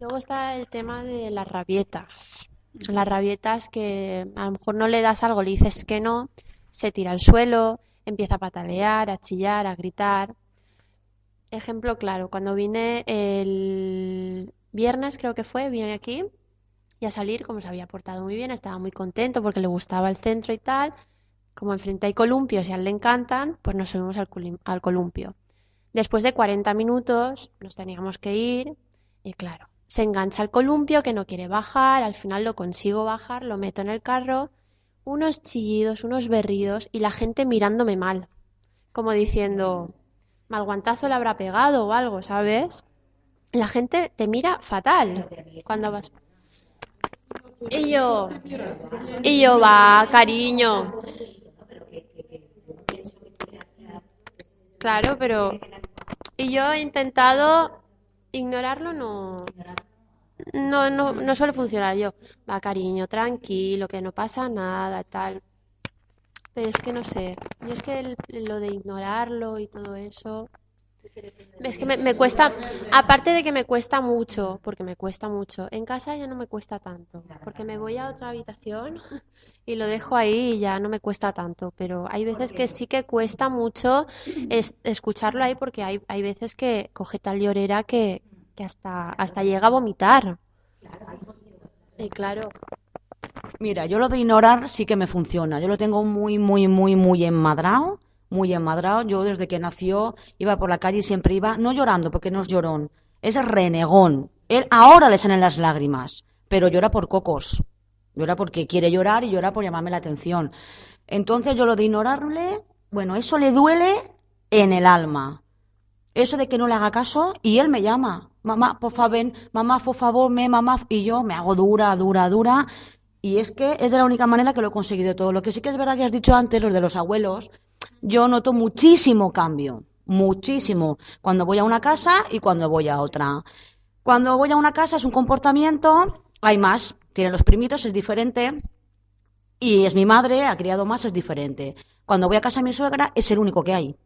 Luego está, el tema de las rabietas. Las rabietas que a lo mejor no le das algo, le dices que no, se tira al suelo, empieza a patalear, a chillar, a gritar. Ejemplo claro, cuando vine el viernes, creo que fue, vine aquí y a salir, como se había portado muy bien, estaba muy contento porque le gustaba el centro y tal. Como enfrente hay columpios y a él le encantan, pues nos subimos al, al columpio. Después de 40 minutos nos teníamos que ir y claro, se engancha al columpio que no quiere bajar, al final lo consigo bajar, lo meto en el carro, unos chillidos, unos berridos y la gente mirándome mal, como diciendo, mal guantazo le habrá pegado o algo, ¿sabes? La gente te mira fatal cuando vas. Y yo, y yo, va, cariño. Claro, pero y yo he intentado ignorarlo, no, no, no, no suele funcionar. Yo, va, cariño, tranquilo, que no pasa nada, tal. Pero es que no sé, yo es que el- lo de ignorarlo y todo eso, es que me, cuesta, aparte de que me cuesta mucho, porque me cuesta mucho, en casa ya no me cuesta tanto, porque me voy a otra habitación y lo dejo ahí y ya no me cuesta tanto, pero hay veces que sí que cuesta mucho es- escucharlo ahí porque hay, hay veces que coge tal llorera que, que hasta, hasta llega a vomitar. Y claro, Mira, yo lo de ignorar sí que me funciona. Yo lo tengo muy, muy, muy, muy enmadrado. Muy enmadrado. Yo desde que nació iba por la calle y siempre iba, no llorando porque no es llorón, es renegón. Él ahora le salen las lágrimas, pero llora por cocos. Llora porque quiere llorar y llora por llamarme la atención. Entonces yo lo de ignorarle, bueno, eso le duele en el alma. Eso de que no le haga caso y él me llama. Mamá, por favor, ven, mamá, por favor, me, mamá. Y yo me hago dura, dura, dura. Y es que es de la única manera que lo he conseguido todo. Lo que sí que es verdad que has dicho antes, los de los abuelos, yo noto muchísimo cambio. Muchísimo. Cuando voy a una casa y cuando voy a otra. Cuando voy a una casa es un comportamiento, hay más. Tienen los primitos, es diferente. Y es mi madre, ha criado más, es diferente. Cuando voy a casa de mi suegra es el único que hay.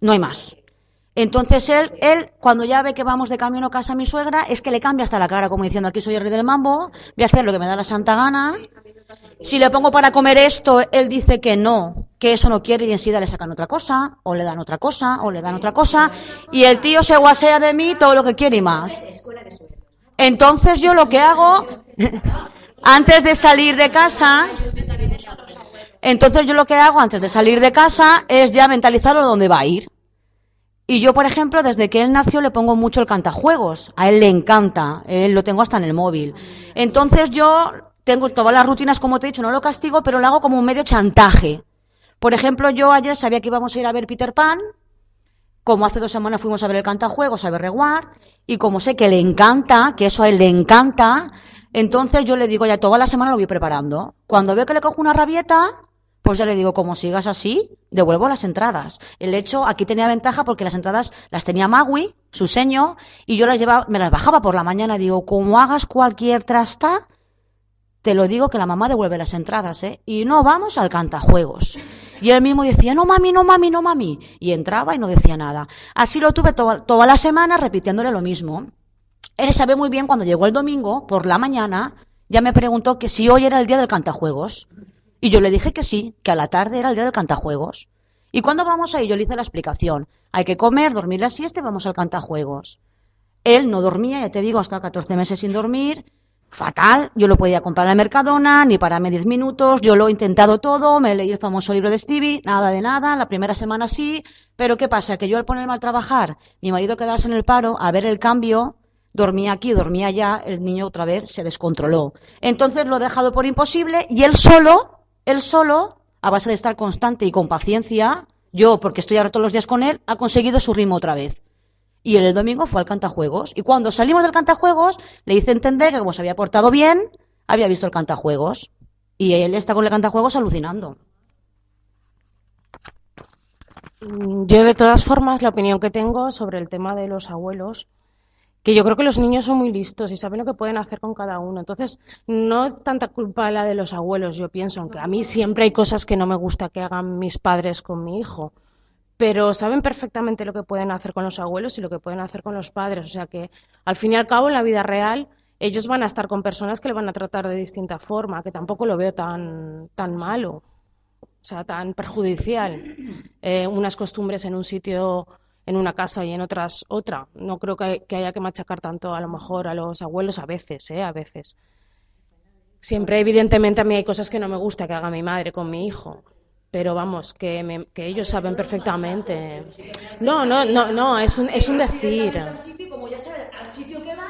No hay más. Entonces él, él, cuando ya ve que vamos de camino a casa a mi suegra, es que le cambia hasta la cara, como diciendo, aquí soy el rey del mambo, voy a hacer lo que me da la santa gana. Si le pongo para comer esto, él dice que no, que eso no quiere y enseguida le sacan otra cosa, o le dan otra cosa, o le dan otra cosa, y el tío se guasea de mí todo lo que quiere y más. Entonces yo lo que hago, <laughs> antes de salir de casa, entonces yo lo que hago antes de salir de casa es ya mentalizarlo dónde va a ir. Y yo, por ejemplo, desde que él nació le pongo mucho el cantajuegos. A él le encanta. Él lo tengo hasta en el móvil. Entonces yo tengo todas las rutinas, como te he dicho, no lo castigo, pero lo hago como un medio chantaje. Por ejemplo, yo ayer sabía que íbamos a ir a ver Peter Pan, como hace dos semanas fuimos a ver el cantajuegos, a ver Reward, y como sé que le encanta, que eso a él le encanta, entonces yo le digo, ya toda la semana lo voy preparando. Cuando veo que le cojo una rabieta, pues ya le digo, como sigas así, devuelvo las entradas. El hecho, aquí tenía ventaja porque las entradas las tenía Magui, su seño, y yo las llevaba, me las bajaba por la mañana. Digo, como hagas cualquier trasta, te lo digo que la mamá devuelve las entradas, ¿eh? Y no vamos al cantajuegos. Y él mismo decía, no mami, no mami, no mami. Y entraba y no decía nada. Así lo tuve to- toda la semana repitiéndole lo mismo. Él sabe muy bien cuando llegó el domingo, por la mañana, ya me preguntó que si hoy era el día del cantajuegos. Y yo le dije que sí, que a la tarde era el día del cantajuegos. ¿Y cuándo vamos ahí? Yo le hice la explicación. Hay que comer, dormir la siesta y vamos al cantajuegos. Él no dormía, ya te digo, hasta 14 meses sin dormir. Fatal, yo lo podía comprar en Mercadona, ni pararme 10 minutos, yo lo he intentado todo, me leí el famoso libro de Stevie, nada de nada, la primera semana sí, pero ¿qué pasa? Que yo al ponerme a trabajar, mi marido quedarse en el paro, a ver el cambio, dormía aquí, dormía allá, el niño otra vez se descontroló. Entonces lo he dejado por imposible y él solo, él solo, a base de estar constante y con paciencia, yo, porque estoy ahora todos los días con él, ha conseguido su ritmo otra vez. Y el domingo fue al cantajuegos. Y cuando salimos del cantajuegos, le hice entender que como se había portado bien, había visto el cantajuegos. Y él está con el cantajuegos alucinando. Mm, Yo, de todas formas, la opinión que tengo sobre el tema de los abuelos, que yo creo que los niños son muy listos y saben lo que pueden hacer con cada uno. Entonces, no es tanta culpa la de los abuelos, yo pienso, aunque a mí siempre hay cosas que no me gusta que hagan mis padres con mi hijo. Pero saben perfectamente lo que pueden hacer con los abuelos y lo que pueden hacer con los padres. O sea que, al fin y al cabo, en la vida real, ellos van a estar con personas que le van a tratar de distinta forma, que tampoco lo veo tan, tan malo o sea, tan perjudicial. Eh, unas costumbres en un sitio, en una casa y en otras otra. No creo que, que haya que machacar tanto a lo mejor a los abuelos a veces, ¿eh? A veces. Siempre, evidentemente, a mí hay cosas que no me gusta que haga mi madre con mi hijo. Pero vamos, que, me- que ellos saben perfectamente. No, no, no, no, es un, es un decir. como ya sabes, al sitio que va,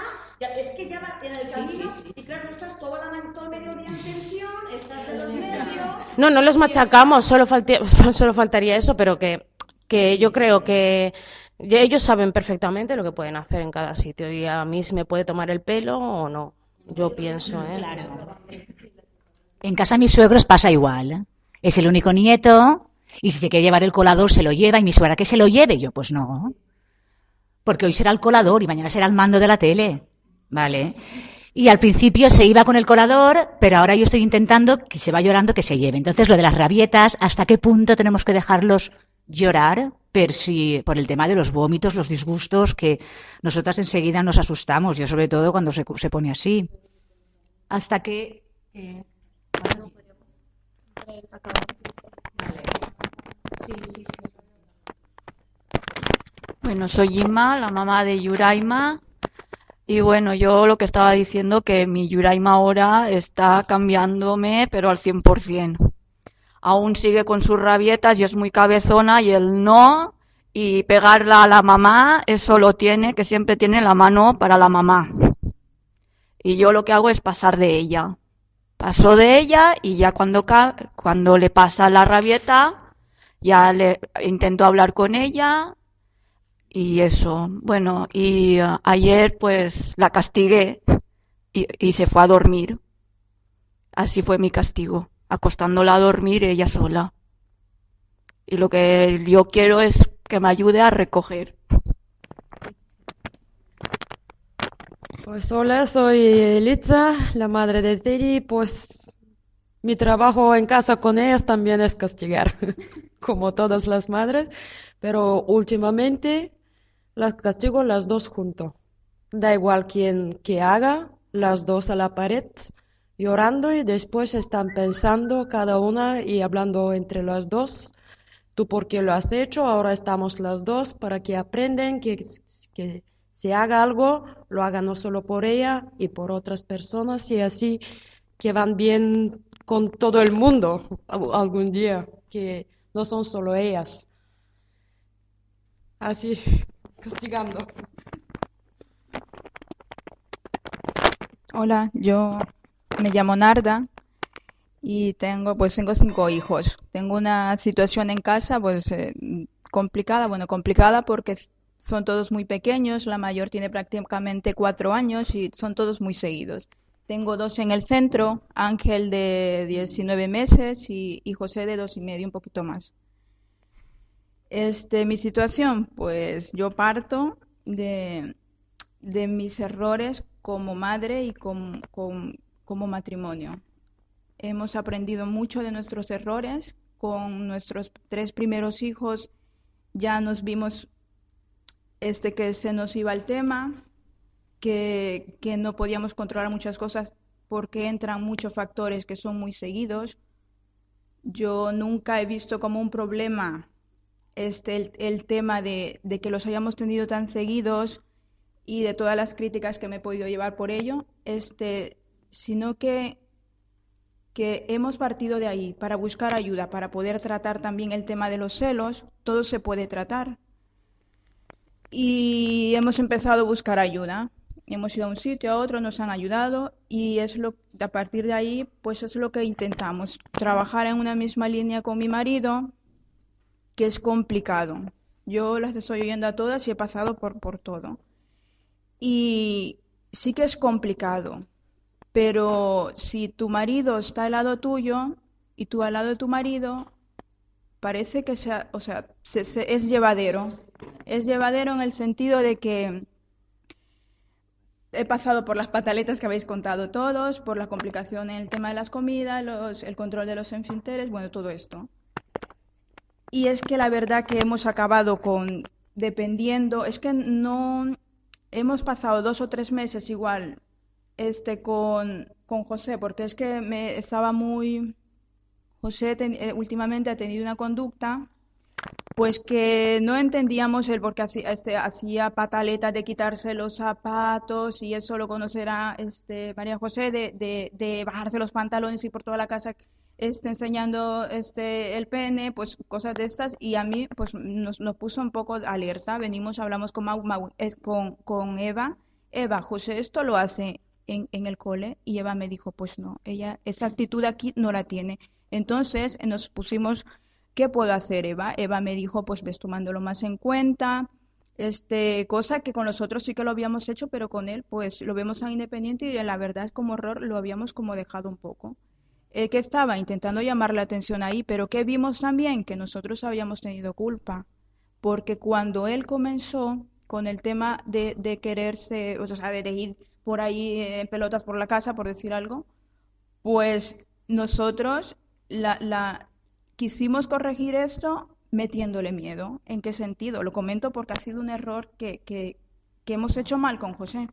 es que ya va en el camino. Y claro, no estás todo, el mediodía en tensión, estás de los nervios. No, no los machacamos, solo, <laughs> solo faltaría eso, pero que, que yo creo que ellos saben perfectamente lo que pueden hacer en cada sitio y a mí si me puede tomar el pelo o no. Yo pienso, ¿eh? En casa de mis suegros pasa igual. ¿eh? Es el único nieto y si se quiere llevar el colador se lo lleva y mi suegra que se lo lleve. Yo pues no. Porque hoy será el colador y mañana será el mando de la tele. ¿Vale? Y al principio se iba con el colador, pero ahora yo estoy intentando que se va llorando que se lleve. Entonces lo de las rabietas, ¿hasta qué punto tenemos que dejarlos llorar? Per si, por el tema de los vómitos, los disgustos, que nosotras enseguida nos asustamos, yo sobre todo cuando se, se pone así. Hasta que... eh, Bueno, soy Inma, la mamá de Yuraima. Y bueno, yo lo que estaba diciendo que mi Yuraima ahora está cambiándome, pero al 100%. Aún sigue con sus rabietas y es muy cabezona y él no. Y pegarla a la mamá, eso lo tiene, que siempre tiene la mano para la mamá. Y yo lo que hago es pasar de ella. Paso de ella y ya cuando, cuando le pasa la rabieta, ya le intento hablar con ella y eso. Bueno, y eh, ayer pues la castigué y se fue a dormir. Así fue mi castigo, acostándola a dormir ella sola. Y lo que yo quiero es que me ayude a recoger. Pues hola, soy Elitza, la madre de Teddy. Pues mi trabajo en casa con ellas también es castigar, <laughs> como todas las madres, pero últimamente las castigo las dos juntos. Da igual quién que haga, las dos a la pared, llorando y después están pensando cada una y hablando entre las dos. Tú por qué lo has hecho, ahora estamos las dos para que aprenden que, que si haga algo, lo haga no solo por ella y por otras personas y así que van bien con todo el mundo al- algún día, que no son solo ellas. así, <laughs> castigando. Hola, yo me llamo Narda y tengo, pues tengo cinco hijos. Tengo una situación en casa, pues eh, complicada, bueno, complicada porque son todos muy pequeños. La mayor tiene prácticamente cuatro años y son todos muy seguidos. Tengo dos en el centro, Ángel de 19 meses y, José de dos y medio, un poquito más. Este, mi situación, pues yo parto de, de mis errores como madre y com- com- como matrimonio. Hemos aprendido mucho de nuestros errores. Con nuestros tres primeros hijos ya nos vimos este, que se nos iba el tema, que, que no podíamos controlar muchas cosas porque entran muchos factores que son muy seguidos. Yo nunca he visto como un problema este, el, el tema de, de que los hayamos tenido tan seguidos y de todas las críticas que me he podido llevar por ello, este, sino que, que hemos partido de ahí para buscar ayuda, para poder tratar también el tema de los celos, todo se puede tratar. Y hemos empezado a buscar ayuda. Hemos ido a un sitio, a otro, nos han ayudado y es lo, a partir de ahí, pues es lo que intentamos, trabajar en una misma línea con mi marido, que es complicado. Yo las estoy oyendo a todas y he pasado por, por todo. Y sí que es complicado, pero si tu marido está al lado tuyo y tú al lado de tu marido, parece que sea, o sea, se- se- es llevadero. Es llevadero en el sentido de que he pasado por las pataletas que habéis contado todos, por la complicación en el tema de las comidas, el control de los esfínteres, bueno, todo esto. Y es que la verdad que hemos acabado con, dependiendo, es que no, hemos pasado dos o tres meses igual, este, con, con José, porque es que me estaba muy, José ten- eh, últimamente ha tenido una conducta, pues que no entendíamos el por qué hacía, este, hacía pataletas de quitarse los zapatos y eso lo conocerá este, María José, de, de, de bajarse los pantalones y por toda la casa este, enseñando este, el pene, pues cosas de estas y a mí pues nos, nos puso un poco alerta. Venimos, hablamos con, Mau- Mau- con, con Eva. Eva, José esto lo hace en, en el cole y Eva me dijo, pues no, ella esa actitud aquí no la tiene. Entonces nos pusimos, ¿qué puedo hacer, Eva? Eva me dijo, pues ves tomándolo más en cuenta, este, cosa que con los otros sí que lo habíamos hecho, pero con él pues lo vemos tan independiente y la verdad es como error lo habíamos como dejado un poco. Eh, que estaba intentando llamar la atención ahí, pero que vimos también que nosotros habíamos tenido culpa, porque cuando él comenzó con el tema de, de quererse, o sea, de, ir por ahí en pelotas por la casa, por decir algo, pues nosotros la, quisimos corregir esto metiéndole miedo. ¿En qué sentido? Lo comento porque ha sido un error que, que, que hemos hecho mal con José.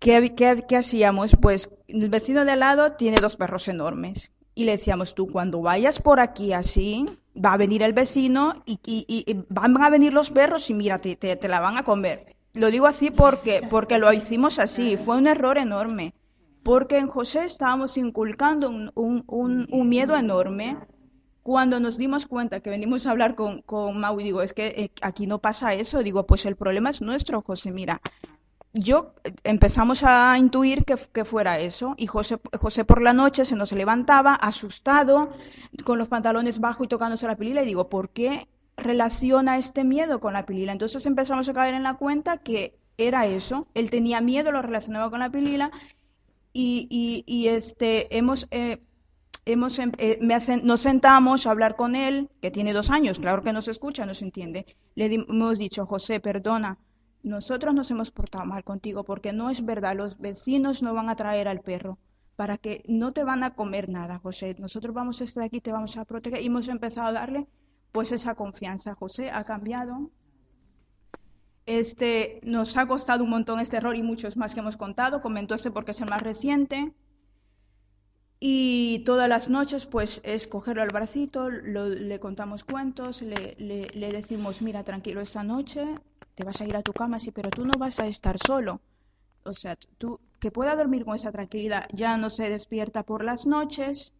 ¿Qué, qué, hacíamos? Pues el vecino de al lado tiene dos perros enormes. Y le decíamos, tú cuando vayas por aquí así, va a venir el vecino y, y- y- y van a venir los perros y mira, te, te- te la van a comer. Lo digo así porque, porque lo hicimos así. Fue un error enorme. Porque en José estábamos inculcando un, un- un- un miedo enorme. Cuando nos dimos cuenta que venimos a hablar con, con Mau y digo, es que eh, aquí no pasa eso, digo, pues el problema es nuestro, José, mira, yo eh, empezamos a intuir que, que fuera eso y José, José por la noche se nos levantaba asustado con los pantalones bajos y tocándose la pilila y digo, ¿por qué relaciona este miedo con la pilila? Entonces empezamos a caer en la cuenta que era eso, él tenía miedo, lo relacionaba con la pilila y, y, y, este, hemos, eh, hemos, em- eh, me hacen- nos sentamos a hablar con él, que tiene dos años, claro que nos escucha, nos entiende. Le hemos dicho, José, perdona, nosotros nos hemos portado mal contigo porque no es verdad, los vecinos no van a traer al perro para que no te van a comer nada, José. Nosotros vamos a estar aquí, te vamos a proteger. Y hemos empezado a darle pues esa confianza. José ha cambiado. Este, nos ha costado un montón este error y muchos más que hemos contado. Comentó este porque es el más reciente. Y todas las noches, pues, es cogerlo al bracito, le contamos cuentos, le, le- le decimos, mira, tranquilo, esta noche te vas a ir a tu cama, sí, pero tú no vas a estar solo. O sea, tú, que pueda dormir con esa tranquilidad, ya no se despierta por las noches,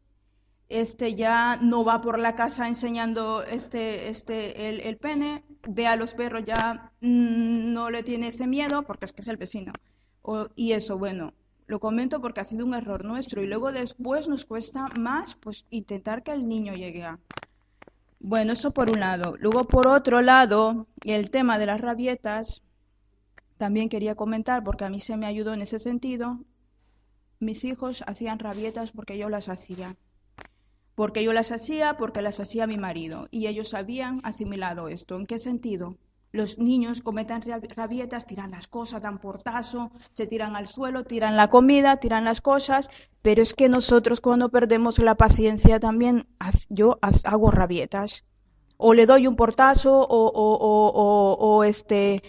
este ya no va por la casa enseñando este, este, el, el pene, ve a los perros ya mm, no le tiene ese miedo porque es que es el vecino. O- y eso, bueno, lo comento porque ha sido un error nuestro y luego después nos cuesta más pues intentar que el niño llegue a... Bueno, eso por un lado. Luego por otro lado, el tema de las rabietas, también quería comentar porque a mí se me ayudó en ese sentido. Mis hijos hacían rabietas porque yo las hacía. Porque yo las hacía, porque las hacía mi marido. Y ellos habían asimilado esto. ¿En qué sentido? Los niños cometen ra- rabietas, tiran las cosas, dan portazo, se tiran al suelo, tiran la comida, tiran las cosas, pero es que nosotros cuando perdemos la paciencia también yo hago rabietas. O le doy un portazo o, o, o, o, este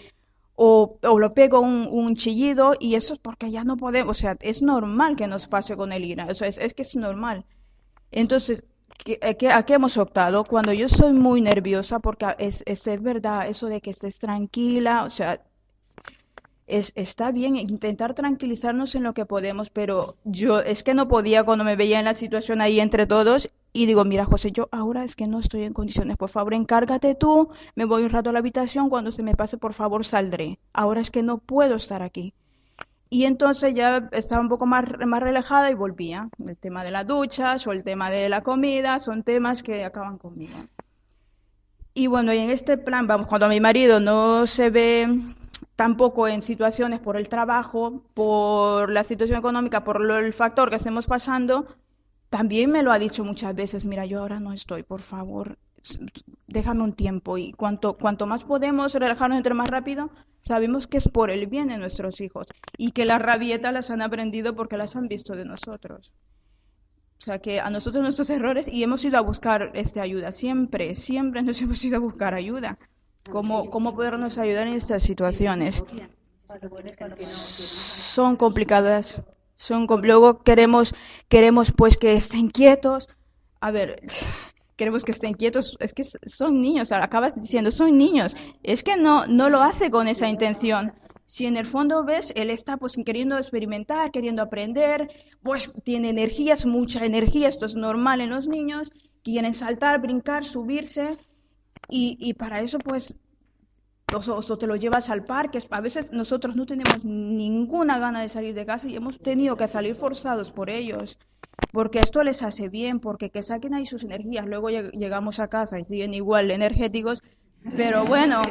o, o lo pego un, chillido y eso es porque ya no podemos, o sea, es normal que nos pase con el ira, o sea, es que es normal. Entonces, ¿qué- a qué, hemos optado? Cuando yo soy muy nerviosa, porque es, es, es verdad eso de que estés tranquila, o sea, es, está bien intentar tranquilizarnos en lo que podemos, pero yo es que no podía cuando me veía en la situación ahí entre todos y digo, mira José, yo ahora es que no estoy en condiciones, por favor encárgate tú, me voy un rato a la habitación, cuando se me pase por favor saldré, ahora es que no puedo estar aquí. Y entonces ya estaba un poco más, más relajada y volvía. El tema de las duchas o el tema de la comida son temas que acaban conmigo. Y bueno, y en este plan, vamos, cuando mi marido no se ve tampoco en situaciones por el trabajo, por la situación económica, por lo- el factor que estemos pasando, también me lo ha dicho muchas veces, mira, yo ahora no estoy, por favor, déjame un tiempo. Y cuanto, cuanto más podemos relajarnos entre más rápido, sabemos que es por el bien de nuestros hijos y que las rabietas las han aprendido porque las han visto de nosotros. O sea que a nosotros nuestros errores y hemos ido a buscar este ayuda, siempre, siempre nos <laughs> hemos ido a buscar ayuda. ¿Cómo, cómo podernos ayudar en estas situaciones? Son complicadas. Son luego queremos queremos pues que estén quietos. A ver, queremos que estén quietos, es que son niños, acabas diciendo, son niños. Es que no no lo hace con esa intención. Si en el fondo ves, él está pues queriendo experimentar, queriendo aprender, pues tiene energías, mucha energía, esto es normal en los niños, quieren saltar, brincar, subirse y, y para eso pues o, o- te lo llevas al parque. A veces nosotros no tenemos ninguna gana de salir de casa y hemos tenido que salir forzados por ellos, porque esto les hace bien, porque que saquen ahí sus energías. Luego lleg- llegamos a casa y siguen igual energéticos, pero bueno,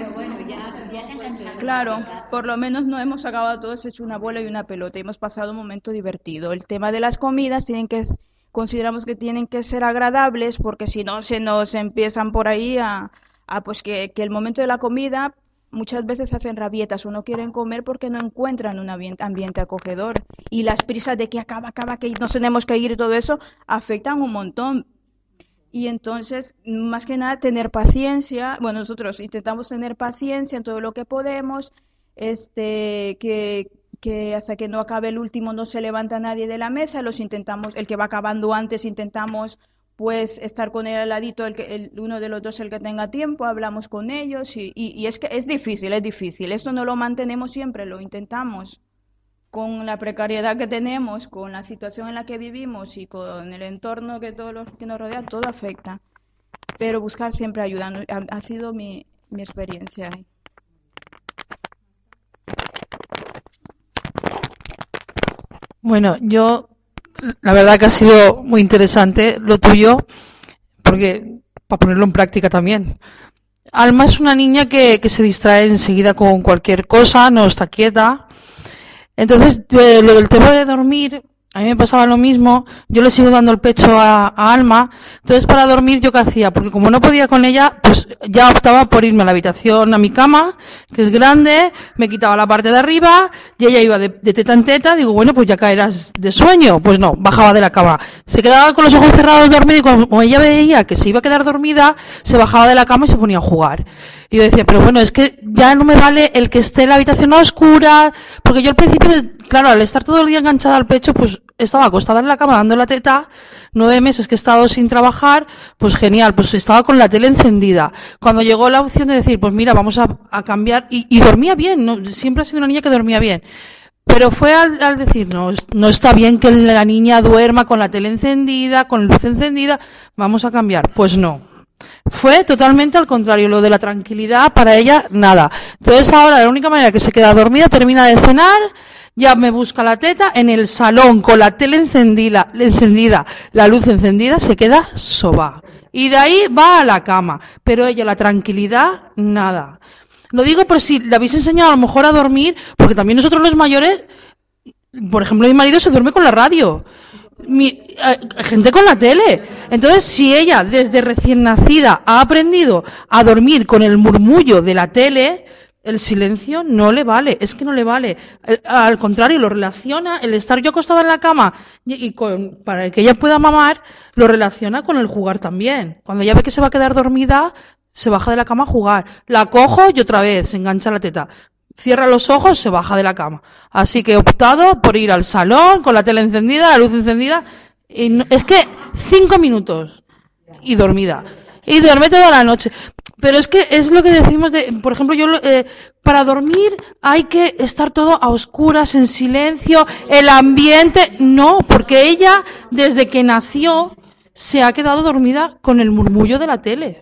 claro, por lo menos no hemos acabado todos hecho una bola y una pelota hemos pasado un momento divertido. El tema de las comidas tienen que consideramos que tienen que ser agradables porque si no se nos empiezan por ahí a, a pues que, que el momento de la comida muchas veces hacen rabietas o no quieren comer porque no encuentran un ambiente, acogedor y las prisas de que acaba, acaba, que nos tenemos que ir y todo eso afectan un montón. Y entonces, más que nada, tener paciencia. Bueno, nosotros intentamos tener paciencia en todo lo que podemos, este, que, que hasta que no acabe el último no se levanta nadie de la mesa, los intentamos, el que va acabando antes intentamos pues estar con él al ladito, el que, el, uno de los dos el que tenga tiempo, hablamos con ellos y, y, es que es difícil, es difícil. Esto no lo mantenemos siempre, lo intentamos con la precariedad que tenemos, con la situación en la que vivimos y con el entorno que todo lo que nos rodea, todo afecta. Pero buscar siempre ayuda ha, sido mi, mi experiencia. Bueno, yo, la verdad que ha sido muy interesante lo tuyo, porque para ponerlo en práctica también. Alma es una niña que, que se distrae enseguida con cualquier cosa, no está quieta. Entonces, eh, lo del tema de dormir, a mí me pasaba lo mismo. Yo le sigo dando el pecho a, a Alma. Entonces, para dormir, ¿yo qué hacía? Porque como no podía con ella, pues ya optaba por irme a la habitación, a mi cama, que es grande, me quitaba la parte de arriba, y ella iba de, de teta en teta. Digo, bueno, pues ya caerás de sueño. Pues no, bajaba de la cama. Se quedaba con los ojos cerrados dormida y como ella veía que se iba a quedar dormida, se bajaba de la cama y se ponía a jugar. Y yo decía, pero bueno, es que ya no me vale el que esté la habitación oscura, porque yo al principio, claro, al estar todo el día enganchada al pecho, pues estaba acostada en la cama dando la teta, nueve meses que he estado sin trabajar, pues genial, pues estaba con la tele encendida. Cuando llegó la opción de decir, pues mira, vamos a, cambiar, y, dormía bien, ¿no? siempre ha sido una niña que dormía bien. Pero fue al, al decir, no, no está bien que la niña duerma con la tele encendida, con luz encendida, vamos a cambiar. Pues no. Fue totalmente al contrario, lo de la tranquilidad para ella, nada. Entonces ahora la única manera que se queda dormida, termina de cenar, ya me busca la teta en el salón con la tele encendida, encendida, la luz encendida, se queda soba. Y de ahí va a la cama. Pero ella, la tranquilidad, nada. Lo digo por si le habéis enseñado a lo mejor a dormir, porque también nosotros los mayores, por ejemplo, mi marido se duerme con la radio. Eh, gente con la tele. Entonces, si ella desde recién nacida ha aprendido a dormir con el murmullo de la tele, el silencio no le vale, es que no le vale. El- al contrario, lo relaciona, el estar yo acostada en la cama y, y con, para que ella pueda mamar, lo relaciona con el jugar también. Cuando ella ve que se va a quedar dormida, se baja de la cama a jugar. La cojo y otra vez se engancha la teta. Cierra los ojos, se baja de la cama. Así que he optado por ir al salón con la tele encendida, la luz encendida. Y no- es que cinco minutos y dormida. Y duerme toda la noche. Pero es que es lo que decimos de, por ejemplo, yo, eh, para dormir hay que estar todo a oscuras, en silencio, el ambiente, no, porque ella, desde que nació, se ha quedado dormida con el murmullo de la tele.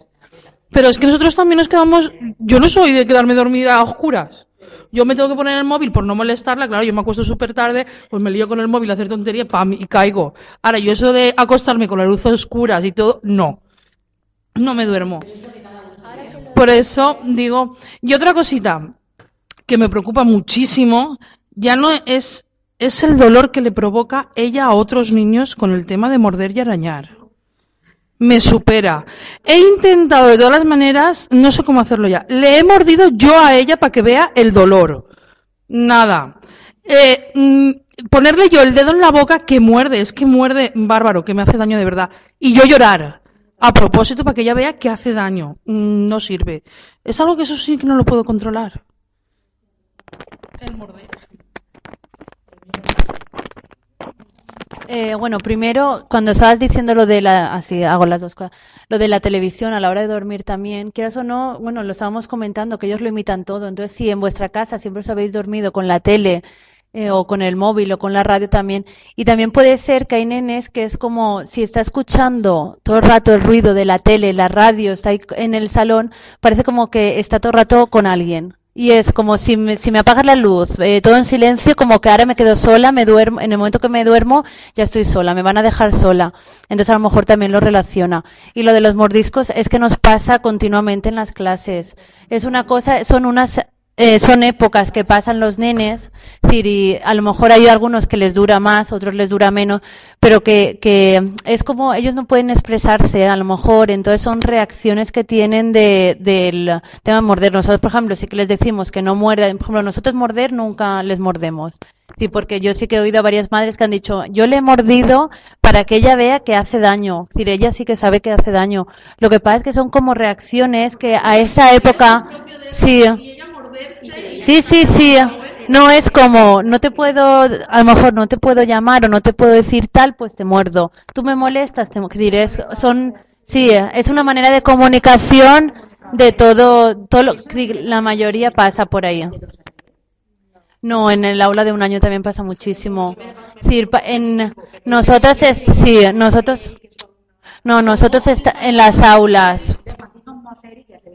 Pero es que nosotros también nos quedamos, yo no soy de quedarme dormida a oscuras. Yo me tengo que poner el móvil por no molestarla, claro, yo me acuesto súper tarde, pues me lío con el móvil a hacer tontería, pam, y caigo. Ahora, yo eso de acostarme con la luz oscuras y todo, no. No me duermo. Por eso digo, y otra cosita que me preocupa muchísimo, ya no es, es el dolor que le provoca ella a otros niños con el tema de morder y arañar. Me supera. He intentado de todas las maneras, no sé cómo hacerlo ya. Le he mordido yo a ella para que vea el dolor. Nada. Eh, mm, ponerle yo el dedo en la boca que muerde, es que muerde bárbaro, que me hace daño de verdad. Y yo llorar. A propósito, para que ella vea que hace daño. Mm, No sirve. Es algo que eso sí que no lo puedo controlar. Eh, bueno, primero, cuando estabas diciendo lo de la, así hago las dos cosas, lo de la televisión a la hora de dormir también, quieras o no, bueno, lo estábamos comentando, que ellos lo imitan todo. Entonces, si en vuestra casa siempre os habéis dormido con la tele, eh, o con el móvil o con la radio también. Y también puede ser que hay nenes que es como si está escuchando todo el rato el ruido de la tele, la radio, está ahí en el salón, parece como que está todo el rato con alguien. Y es como si me, si me apagas la luz, eh, todo en silencio, como que ahora me quedo sola, me duermo, en el momento que me duermo ya estoy sola, me van a dejar sola. Entonces a lo mejor también lo relaciona. Y lo de los mordiscos es que nos pasa continuamente en las clases. Es una cosa, son unas eh, son épocas que pasan los nenes, es decir, y a lo mejor hay algunos que les dura más, otros les dura menos, pero que, que es como ellos no pueden expresarse a lo mejor, entonces son reacciones que tienen de, del tema de morder. Nosotros, por ejemplo, sí que les decimos que no muerdan, por ejemplo, nosotros morder nunca les mordemos. Sí, porque yo sí que he oído a varias madres que han dicho, yo le he mordido para que ella vea que hace daño. Es decir, ella sí que sabe que hace daño. Lo que pasa es que son como reacciones que a esa época, sí, Sí, sí, sí. No es como, no te puedo, a lo mejor no te puedo llamar o no te puedo decir tal, pues te muerdo. Tú me molestas, te diré, son, sí, es una manera de comunicación de todo, todo lo, la mayoría pasa por ahí. No, en el aula de un año también pasa muchísimo. Sí, en nosotros es, sí, nosotros, no, nosotros está, en las aulas.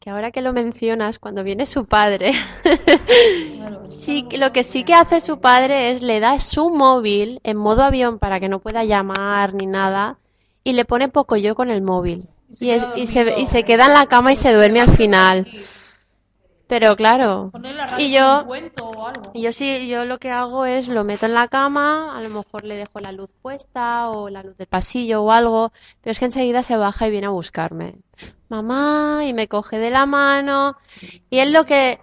que ahora que lo mencionas, cuando viene su padre, <laughs> sí, lo que sí que hace su padre es le da su móvil en modo avión para que no pueda llamar ni nada y le pone poco yo con el móvil. Y, es- y se, y se queda en la cama y se duerme al final. Pero claro, y yo, y yo sí, yo lo que hago es lo meto en la cama, a lo mejor le dejo la luz puesta o la luz del pasillo o algo, pero es que enseguida se baja y viene a buscarme. Mamá, y me coge de la mano. Y él lo que,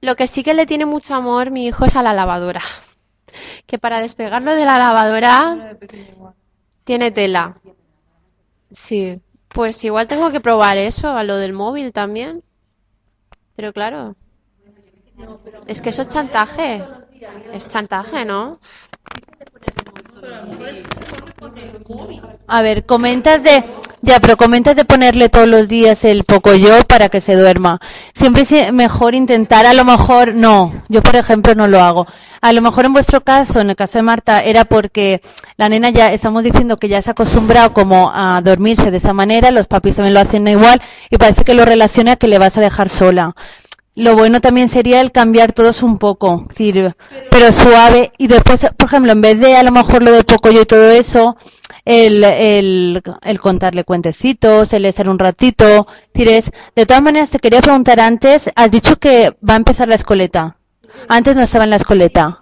lo que sí que le tiene mucho amor, mi hijo, es a la lavadora. Que para despegarlo de la lavadora tiene tela. Sí, pues igual tengo que probar eso, a lo del móvil también. Pero claro. Es que eso es chantaje. Es chantaje, ¿no? A ver, comentas de, ya, pero comentas de ponerle todos los días el poco yo para que se duerma. Siempre es mejor intentar, a lo mejor, no, yo por ejemplo no lo hago. A lo mejor en vuestro caso, en el caso de Marta, era porque la nena ya, estamos diciendo que ya se ha acostumbrado como a dormirse de esa manera, los papis también lo hacen igual, y parece que lo relaciona que le vas a dejar sola. Lo bueno también sería el cambiar todos un poco, pero suave. Y después, por ejemplo, en vez de a lo mejor lo de poco yo y todo eso, el, el, el contarle cuentecitos, el estar un ratito. es decir, es- de todas maneras, te quería preguntar antes, has dicho que va a empezar la escoleta. Antes no estaba en la escoleta.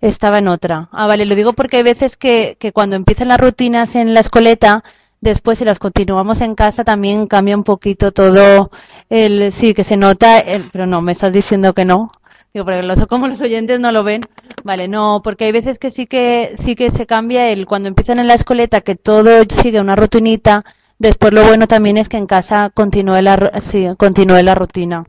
Estaba en otra. Ah, vale, lo digo porque hay veces que, que cuando empiezan las rutinas en la escoleta, después si las continuamos en casa también cambia un poquito todo el, sí, que se nota, el- pero no, me estás diciendo que no. Digo, porque los, como los oyentes no lo ven. Vale, no, porque hay veces que sí que, sí que se cambia el, cuando empiezan en la escoleta, que todo sigue una rutinita, después lo bueno también es que en casa continúe la, sí, continúe la rutina.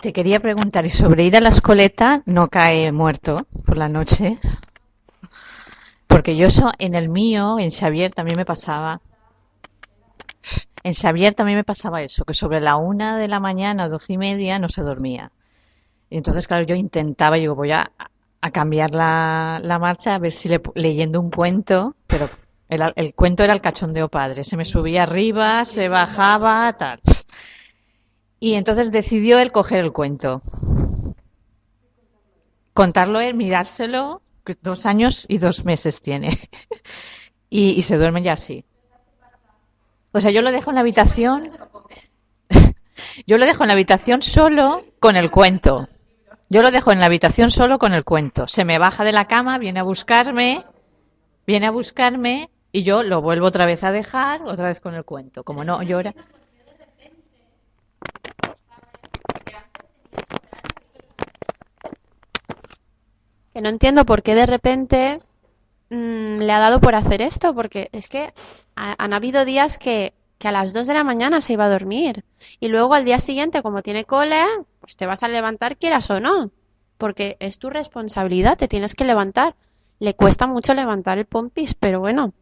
Te quería preguntar, y sobre ir a la escoleta no cae muerto por la noche. Porque yo eso en el mío, en Xavier también me pasaba. En Xavier también me pasaba eso, que sobre la una de la mañana, doce y media, no se dormía. Y entonces, claro, yo intentaba, digo, voy a, a cambiar la, marcha, a ver si le- leyendo un cuento, pero el, el cuento era el cachondeo padre. Se me subía arriba, se bajaba, tal. Y entonces decidió él coger el cuento. Contarlo él, mirárselo, dos años y dos meses tiene. y, se duerme ya así. O sea, yo lo dejo en la habitación. <laughs> yo lo dejo en la habitación solo con el cuento. Yo lo dejo en la habitación solo con el cuento. Se me baja de la cama, viene a buscarme, viene a buscarme y yo lo vuelvo otra vez a dejar, otra vez con el cuento. Como no llora. Que no entiendo por qué de repente mm, le ha dado por hacer esto, porque es que ha- han habido días que, que a las 2 de la mañana se iba a dormir y luego al día siguiente, como tiene cole, pues te vas a levantar quieras o no, porque es tu responsabilidad, te tienes que levantar. Le cuesta mucho levantar el pompis, pero bueno,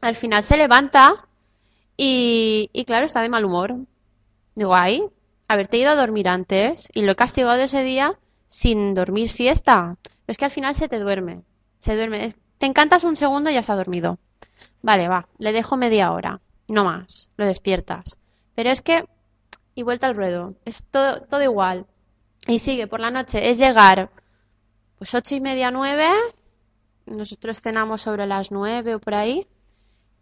al final se levanta y, y claro, está de mal humor. Digo, ay, haberte ido a dormir antes y lo he castigado ese día sin dormir siesta. Pero es que al final se te duerme. Se duerme. Te encantas un segundo y ya se ha dormido. Vale, va, le dejo media hora. No más. Lo despiertas. Pero es que. Y vuelta al ruedo. Es todo, todo igual. Y sigue por la noche. Es llegar. Pues ocho y media, nueve. Nosotros cenamos sobre las nueve o por ahí.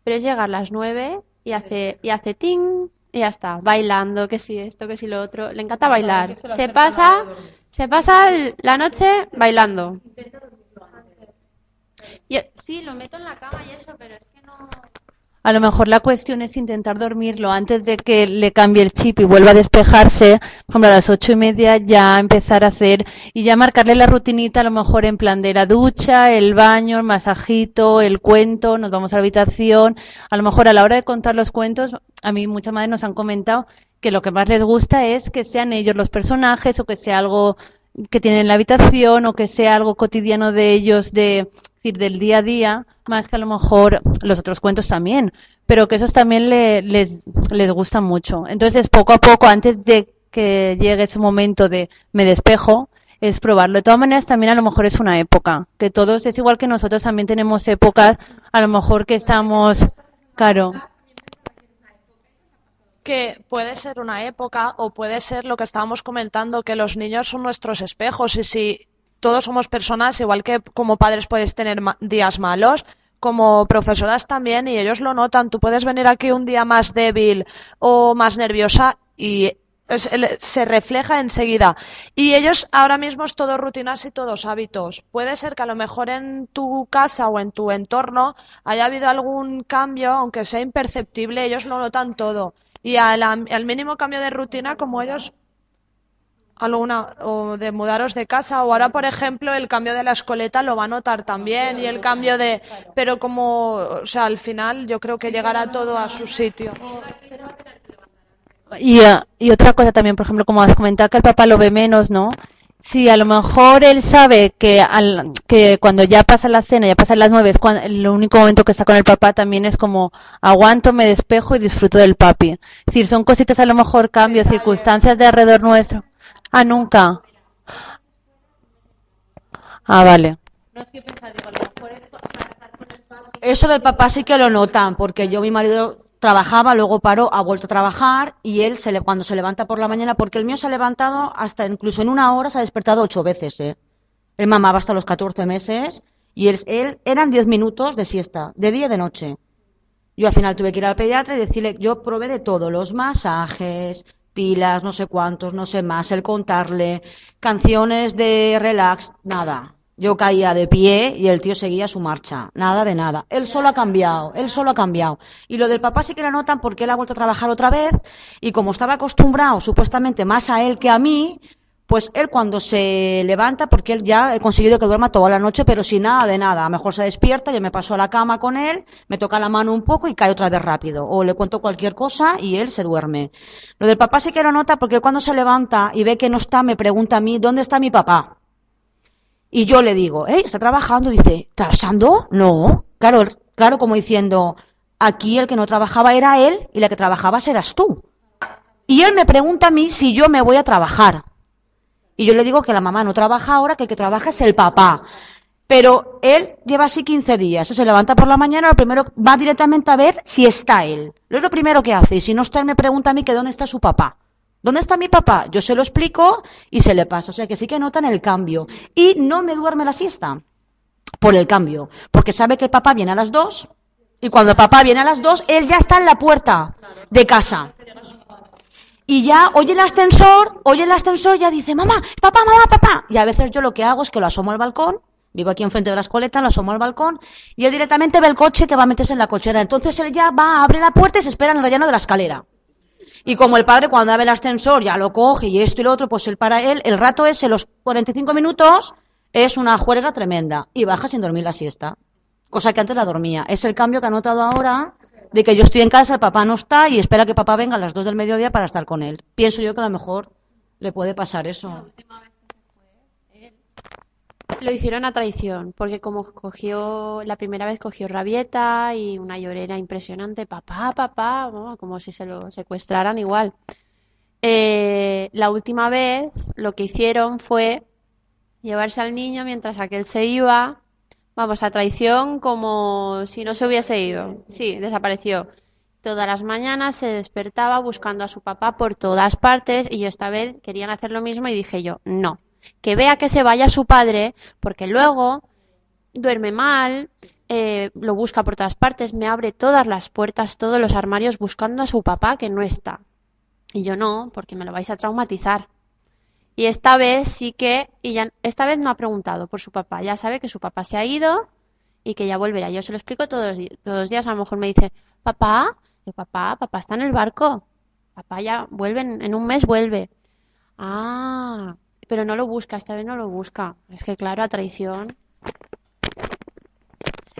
Pero es llegar las nueve y hace, y hace ting y ya está, bailando, que si esto, que si lo otro. Le encanta bailar. Se pasa, se pasa el- la noche bailando. Yo, sí, lo meto en la cama y eso, pero es que no. A lo mejor la cuestión es intentar dormirlo antes de que le cambie el chip y vuelva a despejarse. Por ejemplo, a las ocho y media ya empezar a hacer y ya marcarle la rutinita, a lo mejor en plan de la ducha, el baño, el masajito, el cuento, nos vamos a la habitación. A lo mejor a la hora de contar los cuentos, a mí muchas madres nos han comentado que lo que más les gusta es que sean ellos los personajes o que sea algo que tienen en la habitación o que sea algo cotidiano de ellos, de, decir, del día a día, más que a lo mejor los otros cuentos también, pero que esos también le- les, les gustan mucho. Entonces, poco a poco, antes de que llegue ese momento de me despejo, es probarlo. De todas maneras, también a lo mejor es una época, que todos, es igual que nosotros también tenemos épocas, a lo mejor que estamos, claro, que puede ser una época o puede ser lo que estábamos comentando, que los niños son nuestros espejos y si todos somos personas, igual que como padres puedes tener días malos, como profesoras también y ellos lo notan. Tú puedes venir aquí un día más débil o más nerviosa y se refleja enseguida. Y ellos ahora mismo es todo rutinas y todos hábitos. Puede ser que a lo mejor en tu casa o en tu entorno haya habido algún cambio, aunque sea imperceptible, ellos lo notan todo. Y al, al mínimo cambio de rutina, como ellos alguna o de mudaros de casa o ahora por ejemplo el cambio de la escoleta lo va a notar también y el cambio de pero como o sea al final yo creo que llegará todo a su sitio Y, eh, y otra cosa también, por ejemplo, como has comentado que el papá lo ve menos, ¿no? Si a lo mejor él sabe que, al, que cuando ya pasa la cena, ya pasan las nueve, es el único momento que está con el papá también es como aguanto, me despejo y disfruto del papi. Es decir, son cositas a lo mejor cambios, circunstancias de alrededor nuestro. Ah, nunca. Ah, vale. Eso del papá sí que lo notan, porque yo, mi marido trabajaba, luego paró, ha vuelto a trabajar y él se le, cuando se levanta por la mañana, porque el mío se ha levantado hasta incluso en una hora se ha despertado ocho veces, ¿eh? Él mamaba hasta los 14 meses y él, él eran 10 minutos de siesta, de día y de noche. Yo al final tuve que ir al pediatra y decirle, yo probé de todo, los masajes, tilas, no sé cuántos, no sé más, el contarle, canciones de relax, nada. Yo caía de pie y el tío seguía su marcha, nada de nada. Él solo ha cambiado, él solo ha cambiado. Y lo del papá sí que lo notan porque él ha vuelto a trabajar otra vez y como estaba acostumbrado supuestamente más a él que a mí, pues él cuando se levanta, porque él ya he conseguido que duerma toda la noche, pero sin nada de nada. A lo mejor se despierta, yo me paso a la cama con él, me toca la mano un poco y cae otra vez rápido. O le cuento cualquier cosa y él se duerme. Lo del papá sí que lo nota porque él cuando se levanta y ve que no está, me pregunta a mí, ¿dónde está mi papá? Y yo le digo, ¿eh? ¿Está trabajando? Dice, ¿trabajando? No. Claro, claro, como diciendo, aquí el que no trabajaba era él y la que trabajabas eras tú. Y él me pregunta a mí si yo me voy a trabajar. Y yo le digo que la mamá no trabaja ahora, que el que trabaja es el papá. Pero él lleva así 15 días. Se levanta por la mañana, lo primero va directamente a ver si está él. Lo es lo primero que hace. Y si no está, él me pregunta a mí que dónde está su papá. ¿Dónde está mi papá? Yo se lo explico y se le pasa. O sea que sí que notan el cambio. Y no me duerme la siesta por el cambio. Porque sabe que el papá viene a las dos y cuando el papá viene a las dos, él ya está en la puerta de casa. Y ya oye el ascensor, oye el ascensor, ya dice, mamá, papá, mamá, papá. Y a veces yo lo que hago es que lo asomo al balcón, vivo aquí enfrente de la escoleta, lo asomo al balcón, y él directamente ve el coche que va a meterse en la cochera. Entonces él ya va, abre la puerta y se espera en el relleno de la escalera. Y como el padre cuando abre el ascensor ya lo coge y esto y lo otro, pues él para él, el rato ese, los 45 minutos, es una juerga tremenda. Y baja sin dormir la siesta. Cosa que antes la dormía. Es el cambio que ha notado ahora de que yo estoy en casa, el papá no está y espera que papá venga a las 2 del mediodía para estar con él. Pienso yo que a lo mejor le puede pasar eso. Lo hicieron a traición, porque como cogió, la primera vez cogió rabieta y una llorera impresionante, papá, papá, como si se lo secuestraran igual. Eh, la última vez lo que hicieron fue llevarse al niño mientras aquel se iba, vamos, a traición como si no se hubiese ido. Sí, desapareció. Todas las mañanas se despertaba buscando a su papá por todas partes y yo esta vez querían hacer lo mismo y dije yo, no, que vea que se vaya su padre porque luego duerme mal, eh, lo busca por todas partes, me abre todas las puertas, todos los armarios buscando a su papá que no está. Y yo no, porque me lo vais a traumatizar. Y esta vez sí que, y ya, esta vez no ha preguntado por su papá, ya sabe que su papá se ha ido y que ya volverá. Yo se lo explico todos todos los días, a lo mejor me dice, papá, yo, papá, papá está en el barco, papá ya vuelve, en, en un mes vuelve. Ah, pero no lo busca, esta vez no lo busca. Es que claro, a traición.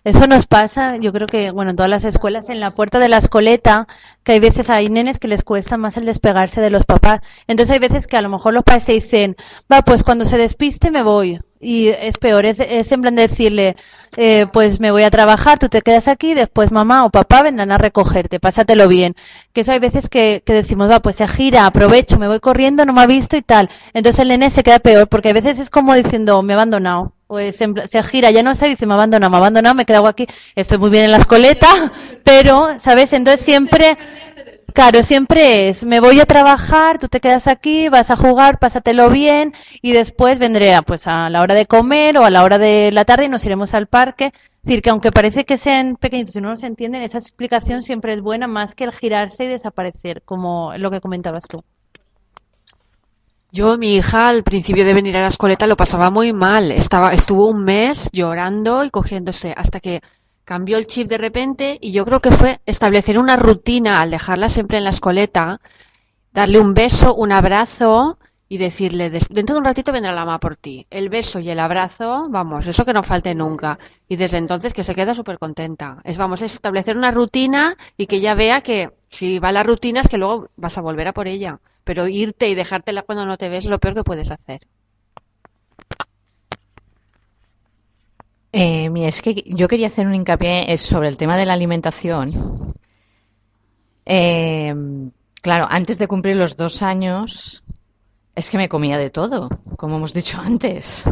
Eso nos pasa, yo creo que, bueno, en todas las escuelas, en la puerta de la escoleta, que hay veces hay nenes que les cuesta más el despegarse de los papás. Entonces hay veces que a lo mejor los padres se dicen, va, pues cuando se despiste me voy. Y es peor, es, es en decirle, eh, pues me voy a trabajar, tú te quedas aquí, después mamá o papá vendrán a recogerte, pásatelo bien. Que eso hay veces que, que decimos, va, pues se gira, aprovecho, me voy corriendo, no me ha visto y tal. Entonces el nene se queda peor, porque a veces es como diciendo, me ha abandonado. Pues pla- se gira, ya no sé, dice, me ha abandonado, me ha abandonado, me he quedado aquí, estoy muy bien en la escoleta, <laughs> pero, ¿sabes? Entonces siempre, claro, siempre es, me voy a trabajar, tú te quedas aquí, vas a jugar, pásatelo bien, y después vendré a, pues a la hora de comer o a la hora de la tarde y nos iremos al parque. Es decir, que aunque parece que sean pequeñitos y no los entienden, esa explicación siempre es buena más que el girarse y desaparecer, como lo que comentabas tú. Yo, mi hija, al principio de venir a la escoleta lo pasaba muy mal. Estaba, estuvo un mes llorando y cogiéndose hasta que cambió el chip de repente y yo creo que fue establecer una rutina al dejarla siempre en la escoleta, darle un beso, un abrazo y decirle, "Des- dentro de un ratito vendrá la mamá por ti. El beso y el abrazo, vamos, eso que no falte nunca. Y desde entonces que se queda súper contenta. Es, vamos, es establecer una rutina y que ella vea que Si va la rutina es que luego vas a volver a por ella. Pero irte y dejártela cuando no te ves es lo peor que puedes hacer. Eh, mira, es que yo quería hacer un hincapié eh, sobre el tema de la alimentación. Eh, claro, antes de cumplir los dos años, es que me comía de todo, como hemos dicho <laughs> antes.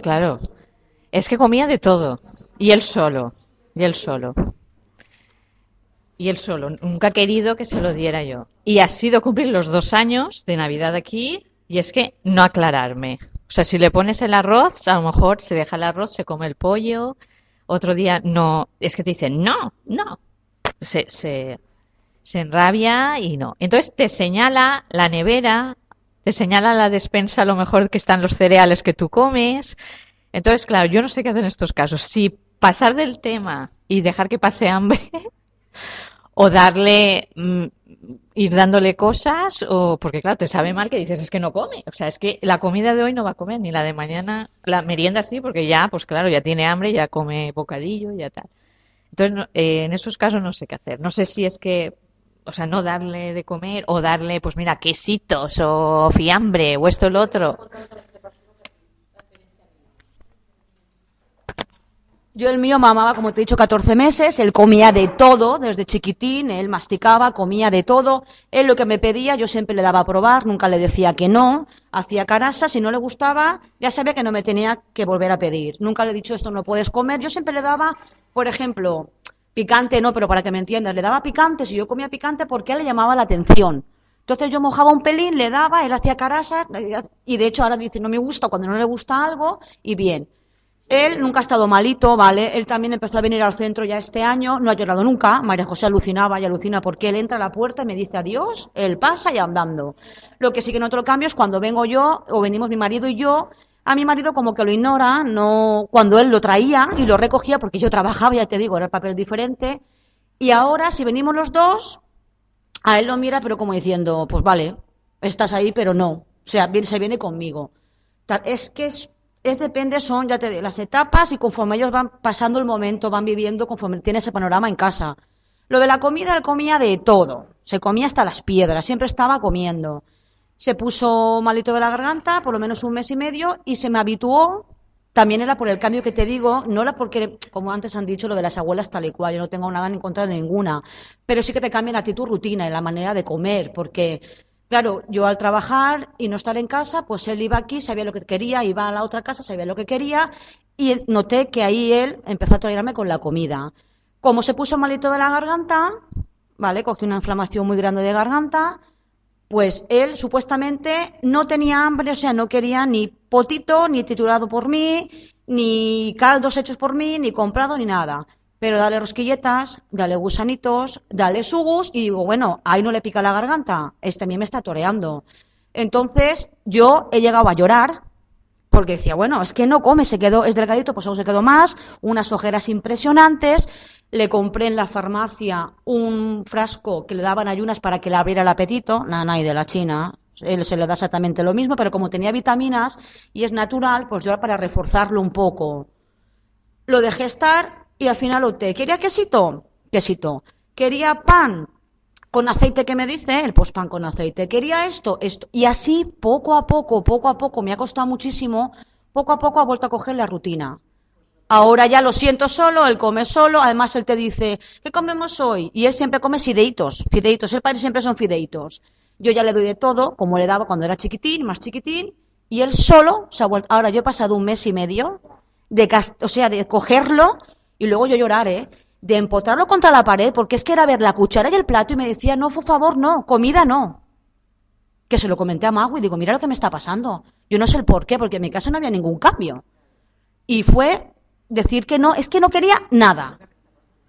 Claro, es que comía de todo. Y él solo, y él solo. Y él solo. Nunca ha querido que se lo diera yo. Y ha sido cumplir los dos años de Navidad aquí, y es que no aclararme. O sea, si le pones el arroz, a lo mejor se deja el arroz, se come el pollo. Otro día no. Es que te dicen, no, no. Se, se, se enrabia y no. Entonces te señala la nevera, te señala la despensa, a lo mejor que están los cereales que tú comes. Entonces, claro, yo no sé qué hacer en estos casos. Si pasar del tema y dejar que pase hambre, <laughs> o darle, mm, ir dándole cosas, o porque claro, te sabe mal que dices, es que no come. O sea, es que la comida de hoy no va a comer, ni la de mañana, la merienda sí, porque ya, pues claro, ya tiene hambre, ya come bocadillo, ya tal. Entonces, no- eh, en esos casos no sé qué hacer. No sé si es que, o sea, no darle de comer o darle, pues mira, quesitos o fiambre o esto o lo otro. Yo el mío mamaba, como te he dicho, 14 meses, él comía de todo, desde chiquitín, él masticaba, comía de todo, él lo que me pedía yo siempre le daba a probar, nunca le decía que no, hacía carasa, si no le gustaba, ya sabía que no me tenía que volver a pedir, nunca le he dicho esto no puedes comer, yo siempre le daba, por ejemplo, picante no, pero para que me entiendas, le daba picante, si yo comía picante, porque él le llamaba la atención. Entonces yo mojaba un pelín, le daba, él hacía carasa, y de hecho ahora dice no me gusta cuando no le gusta algo, y bien. Él nunca ha estado malito, ¿vale? Él también empezó a venir al centro ya este año, no ha llorado nunca. María José alucinaba y alucina porque él entra a la puerta y me dice adiós, él pasa y andando. Lo que sí que noto el cambio es cuando vengo yo, o venimos mi marido y yo, a mi marido como que lo ignora, no, cuando él lo traía y lo recogía, porque yo trabajaba, ya te digo, era el papel diferente. Y ahora, si venimos los dos, a él lo mira, pero como diciendo, pues vale, estás ahí, pero no. O sea, se viene conmigo. Es que es, es depende, son, ya te digo, las etapas y conforme ellos van pasando el momento, van viviendo, conforme tiene ese panorama en casa. Lo de la comida, él comía de todo. Se comía hasta las piedras, siempre estaba comiendo. Se puso malito de la garganta, por lo menos un mes y medio, y se me habituó. También era por el cambio que te digo, no era porque, como antes han dicho, lo de las abuelas tal y cual, yo no tengo nada en contra de ninguna, pero sí que te cambia la actitud rutina y la manera de comer, porque, claro, yo al trabajar y no estar en casa, pues él iba aquí, sabía lo que quería, iba a la otra casa, sabía lo que quería, y noté que ahí él empezó a tolerarme con la comida. Como se puso malito de la garganta, ¿vale? Cogió una inflamación muy grande de garganta, pues él supuestamente no tenía hambre, o sea, no quería ni potito, ni triturado por mí, ni caldos hechos por mí, ni comprado, ni nada. Pero dale rosquilletas, dale gusanitos, dale sugus, y digo, bueno, ahí no le pica la garganta, este a mí me está toreando. Entonces, yo he llegado a llorar, porque decía, bueno, es que no come, se quedó, es delgadito, pues aún se quedó más, unas ojeras impresionantes. Le compré en la farmacia un frasco que le daban ayunas para que le abriera el apetito, nada, y de la China. Él se le da exactamente lo mismo, pero como tenía vitaminas y es natural, pues yo para reforzarlo un poco. Lo dejé estar y al final opté. ¿Quería quesito? Quesito. ¿Quería pan? Con aceite que me dice él, pues pan con aceite. Quería esto, esto. Y así, poco a poco, poco a poco, me ha costado muchísimo, poco a poco ha vuelto a coger la rutina. Ahora ya lo siento solo, él come solo, además él te dice, ¿qué comemos hoy? Y él siempre come fideitos, fideitos, el padre siempre son fideitos. Yo ya le doy de todo, como le daba cuando era chiquitín, más chiquitín, y él solo se ha vuelto. Ahora yo he pasado un mes y medio de, o sea, de cogerlo y luego yo llorar, ¿eh? De empotrarlo contra la pared, porque es que era ver la cuchara y el plato y me decía, no, por favor, no, comida no. Que se lo comenté a Mago y digo, mira lo que me está pasando. Yo no sé el por qué, porque en mi casa no había ningún cambio. Y fue decir que no, es que no quería nada.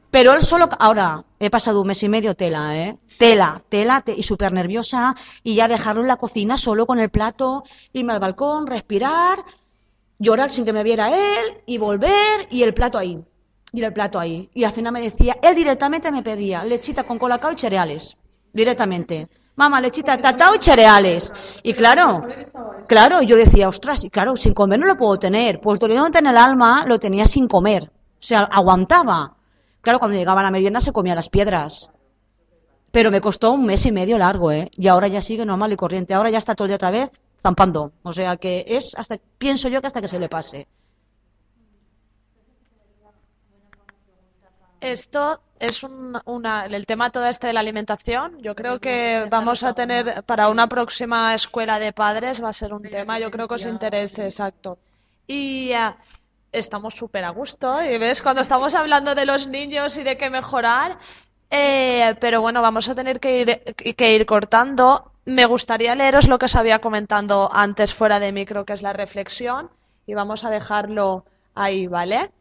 Pero él solo, ahora he pasado un mes y medio tela, ¿eh? Tela, tela, te- y súper nerviosa, y ya dejarlo en la cocina solo con el plato, irme al balcón, respirar, llorar sin que me viera él, y volver, y el plato ahí, y el plato ahí. Y al final me decía, él directamente me pedía lechita con colacao y cereales, directamente. Mamá, lechita, tatao y cereales. Y claro, claro, yo decía, ostras, y claro, sin comer no lo puedo tener. Pues doliéndote en el alma, lo tenía sin comer. O sea, aguantaba. Claro, cuando llegaba a la merienda se comía las piedras. Pero me costó un mes y medio largo, ¿eh? Y ahora ya sigue normal y corriente. Ahora ya está todo el día otra vez zampando. O sea que es hasta, pienso yo que hasta que se le pase. Esto es un- una, el tema todo este de la alimentación. Yo creo que vamos a tener para una próxima escuela de padres va a ser un tema. Yo creo que os interese, exacto. Y ah, estamos súper a gusto. Y ves, cuando estamos hablando de los niños y de qué mejorar, eh, pero bueno, vamos a tener que ir, que ir cortando. Me gustaría leeros lo que os había comentado antes fuera de micro, que es la reflexión, y vamos a dejarlo ahí, ¿vale?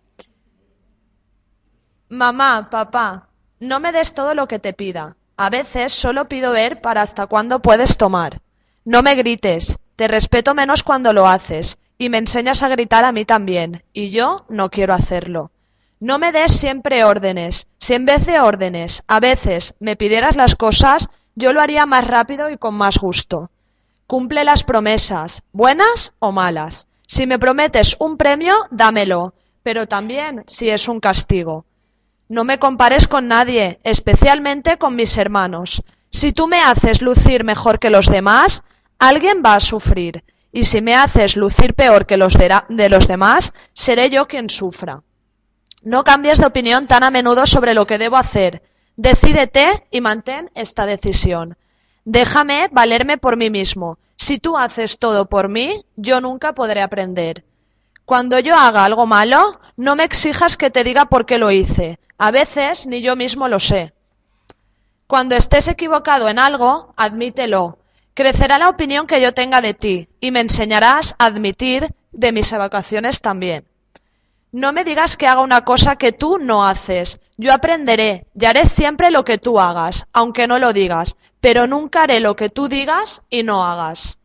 Mamá, papá, no me des todo lo que te pida. A veces solo pido ver para hasta cuándo puedes tomar. No me grites, te respeto menos cuando lo haces, y me enseñas a gritar a mí también, y yo no quiero hacerlo. No me des siempre órdenes. Si en vez de órdenes a veces me pidieras las cosas, yo lo haría más rápido y con más gusto. Cumple las promesas, buenas o malas. Si me prometes un premio, dámelo, pero también si es un castigo. No me compares con nadie, especialmente con mis hermanos. Si tú me haces lucir mejor que los demás, alguien va a sufrir. Y si me haces lucir peor que los de, de los demás, seré yo quien sufra. No cambies de opinión tan a menudo sobre lo que debo hacer. Decídete y mantén esta decisión. Déjame valerme por mí mismo. Si tú haces todo por mí, yo nunca podré aprender. Cuando yo haga algo malo, no me exijas que te diga por qué lo hice. A veces ni yo mismo lo sé. Cuando estés equivocado en algo, admítelo. Crecerá la opinión que yo tenga de ti y me enseñarás a admitir de mis evacuaciones también. No me digas que haga una cosa que tú no haces. Yo aprenderé y haré siempre lo que tú hagas, aunque no lo digas, pero nunca haré lo que tú digas y no hagas.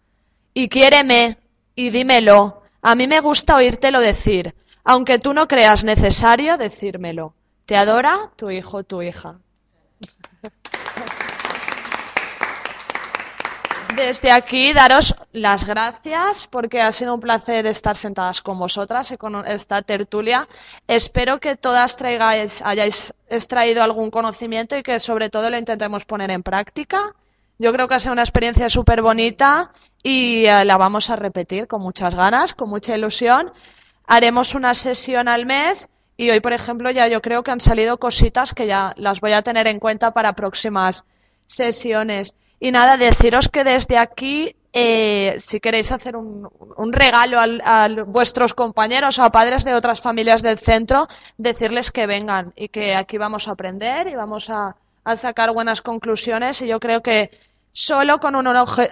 Y quiéreme y dímelo. A mí me gusta oírtelo decir, aunque tú no creas necesario decírmelo. Te adora tu hijo, tu hija. Desde aquí daros las gracias porque ha sido un placer estar sentadas con vosotras y con esta tertulia. Espero que todas traigáis, hayáis extraído algún conocimiento y que sobre todo lo intentemos poner en práctica. Yo creo que ha sido una experiencia súper bonita y eh, la vamos a repetir con muchas ganas, con mucha ilusión. Haremos una sesión al mes y hoy, por ejemplo, ya yo creo que han salido cositas que ya las voy a tener en cuenta para próximas sesiones. Y nada, deciros que desde aquí, eh, si queréis hacer un, regalo al- a vuestros compañeros o a padres de otras familias del centro, decirles que vengan y que aquí vamos a aprender y vamos a, a sacar buenas conclusiones. Y yo creo que solo con, un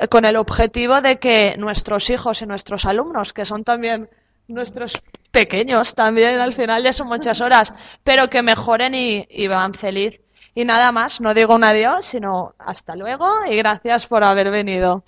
con el objetivo de que nuestros hijos y nuestros alumnos, que son también nuestros pequeños también, al final ya son muchas horas, pero que mejoren y, y van feliz. Y nada más, no digo un adiós, sino hasta luego y gracias por haber venido.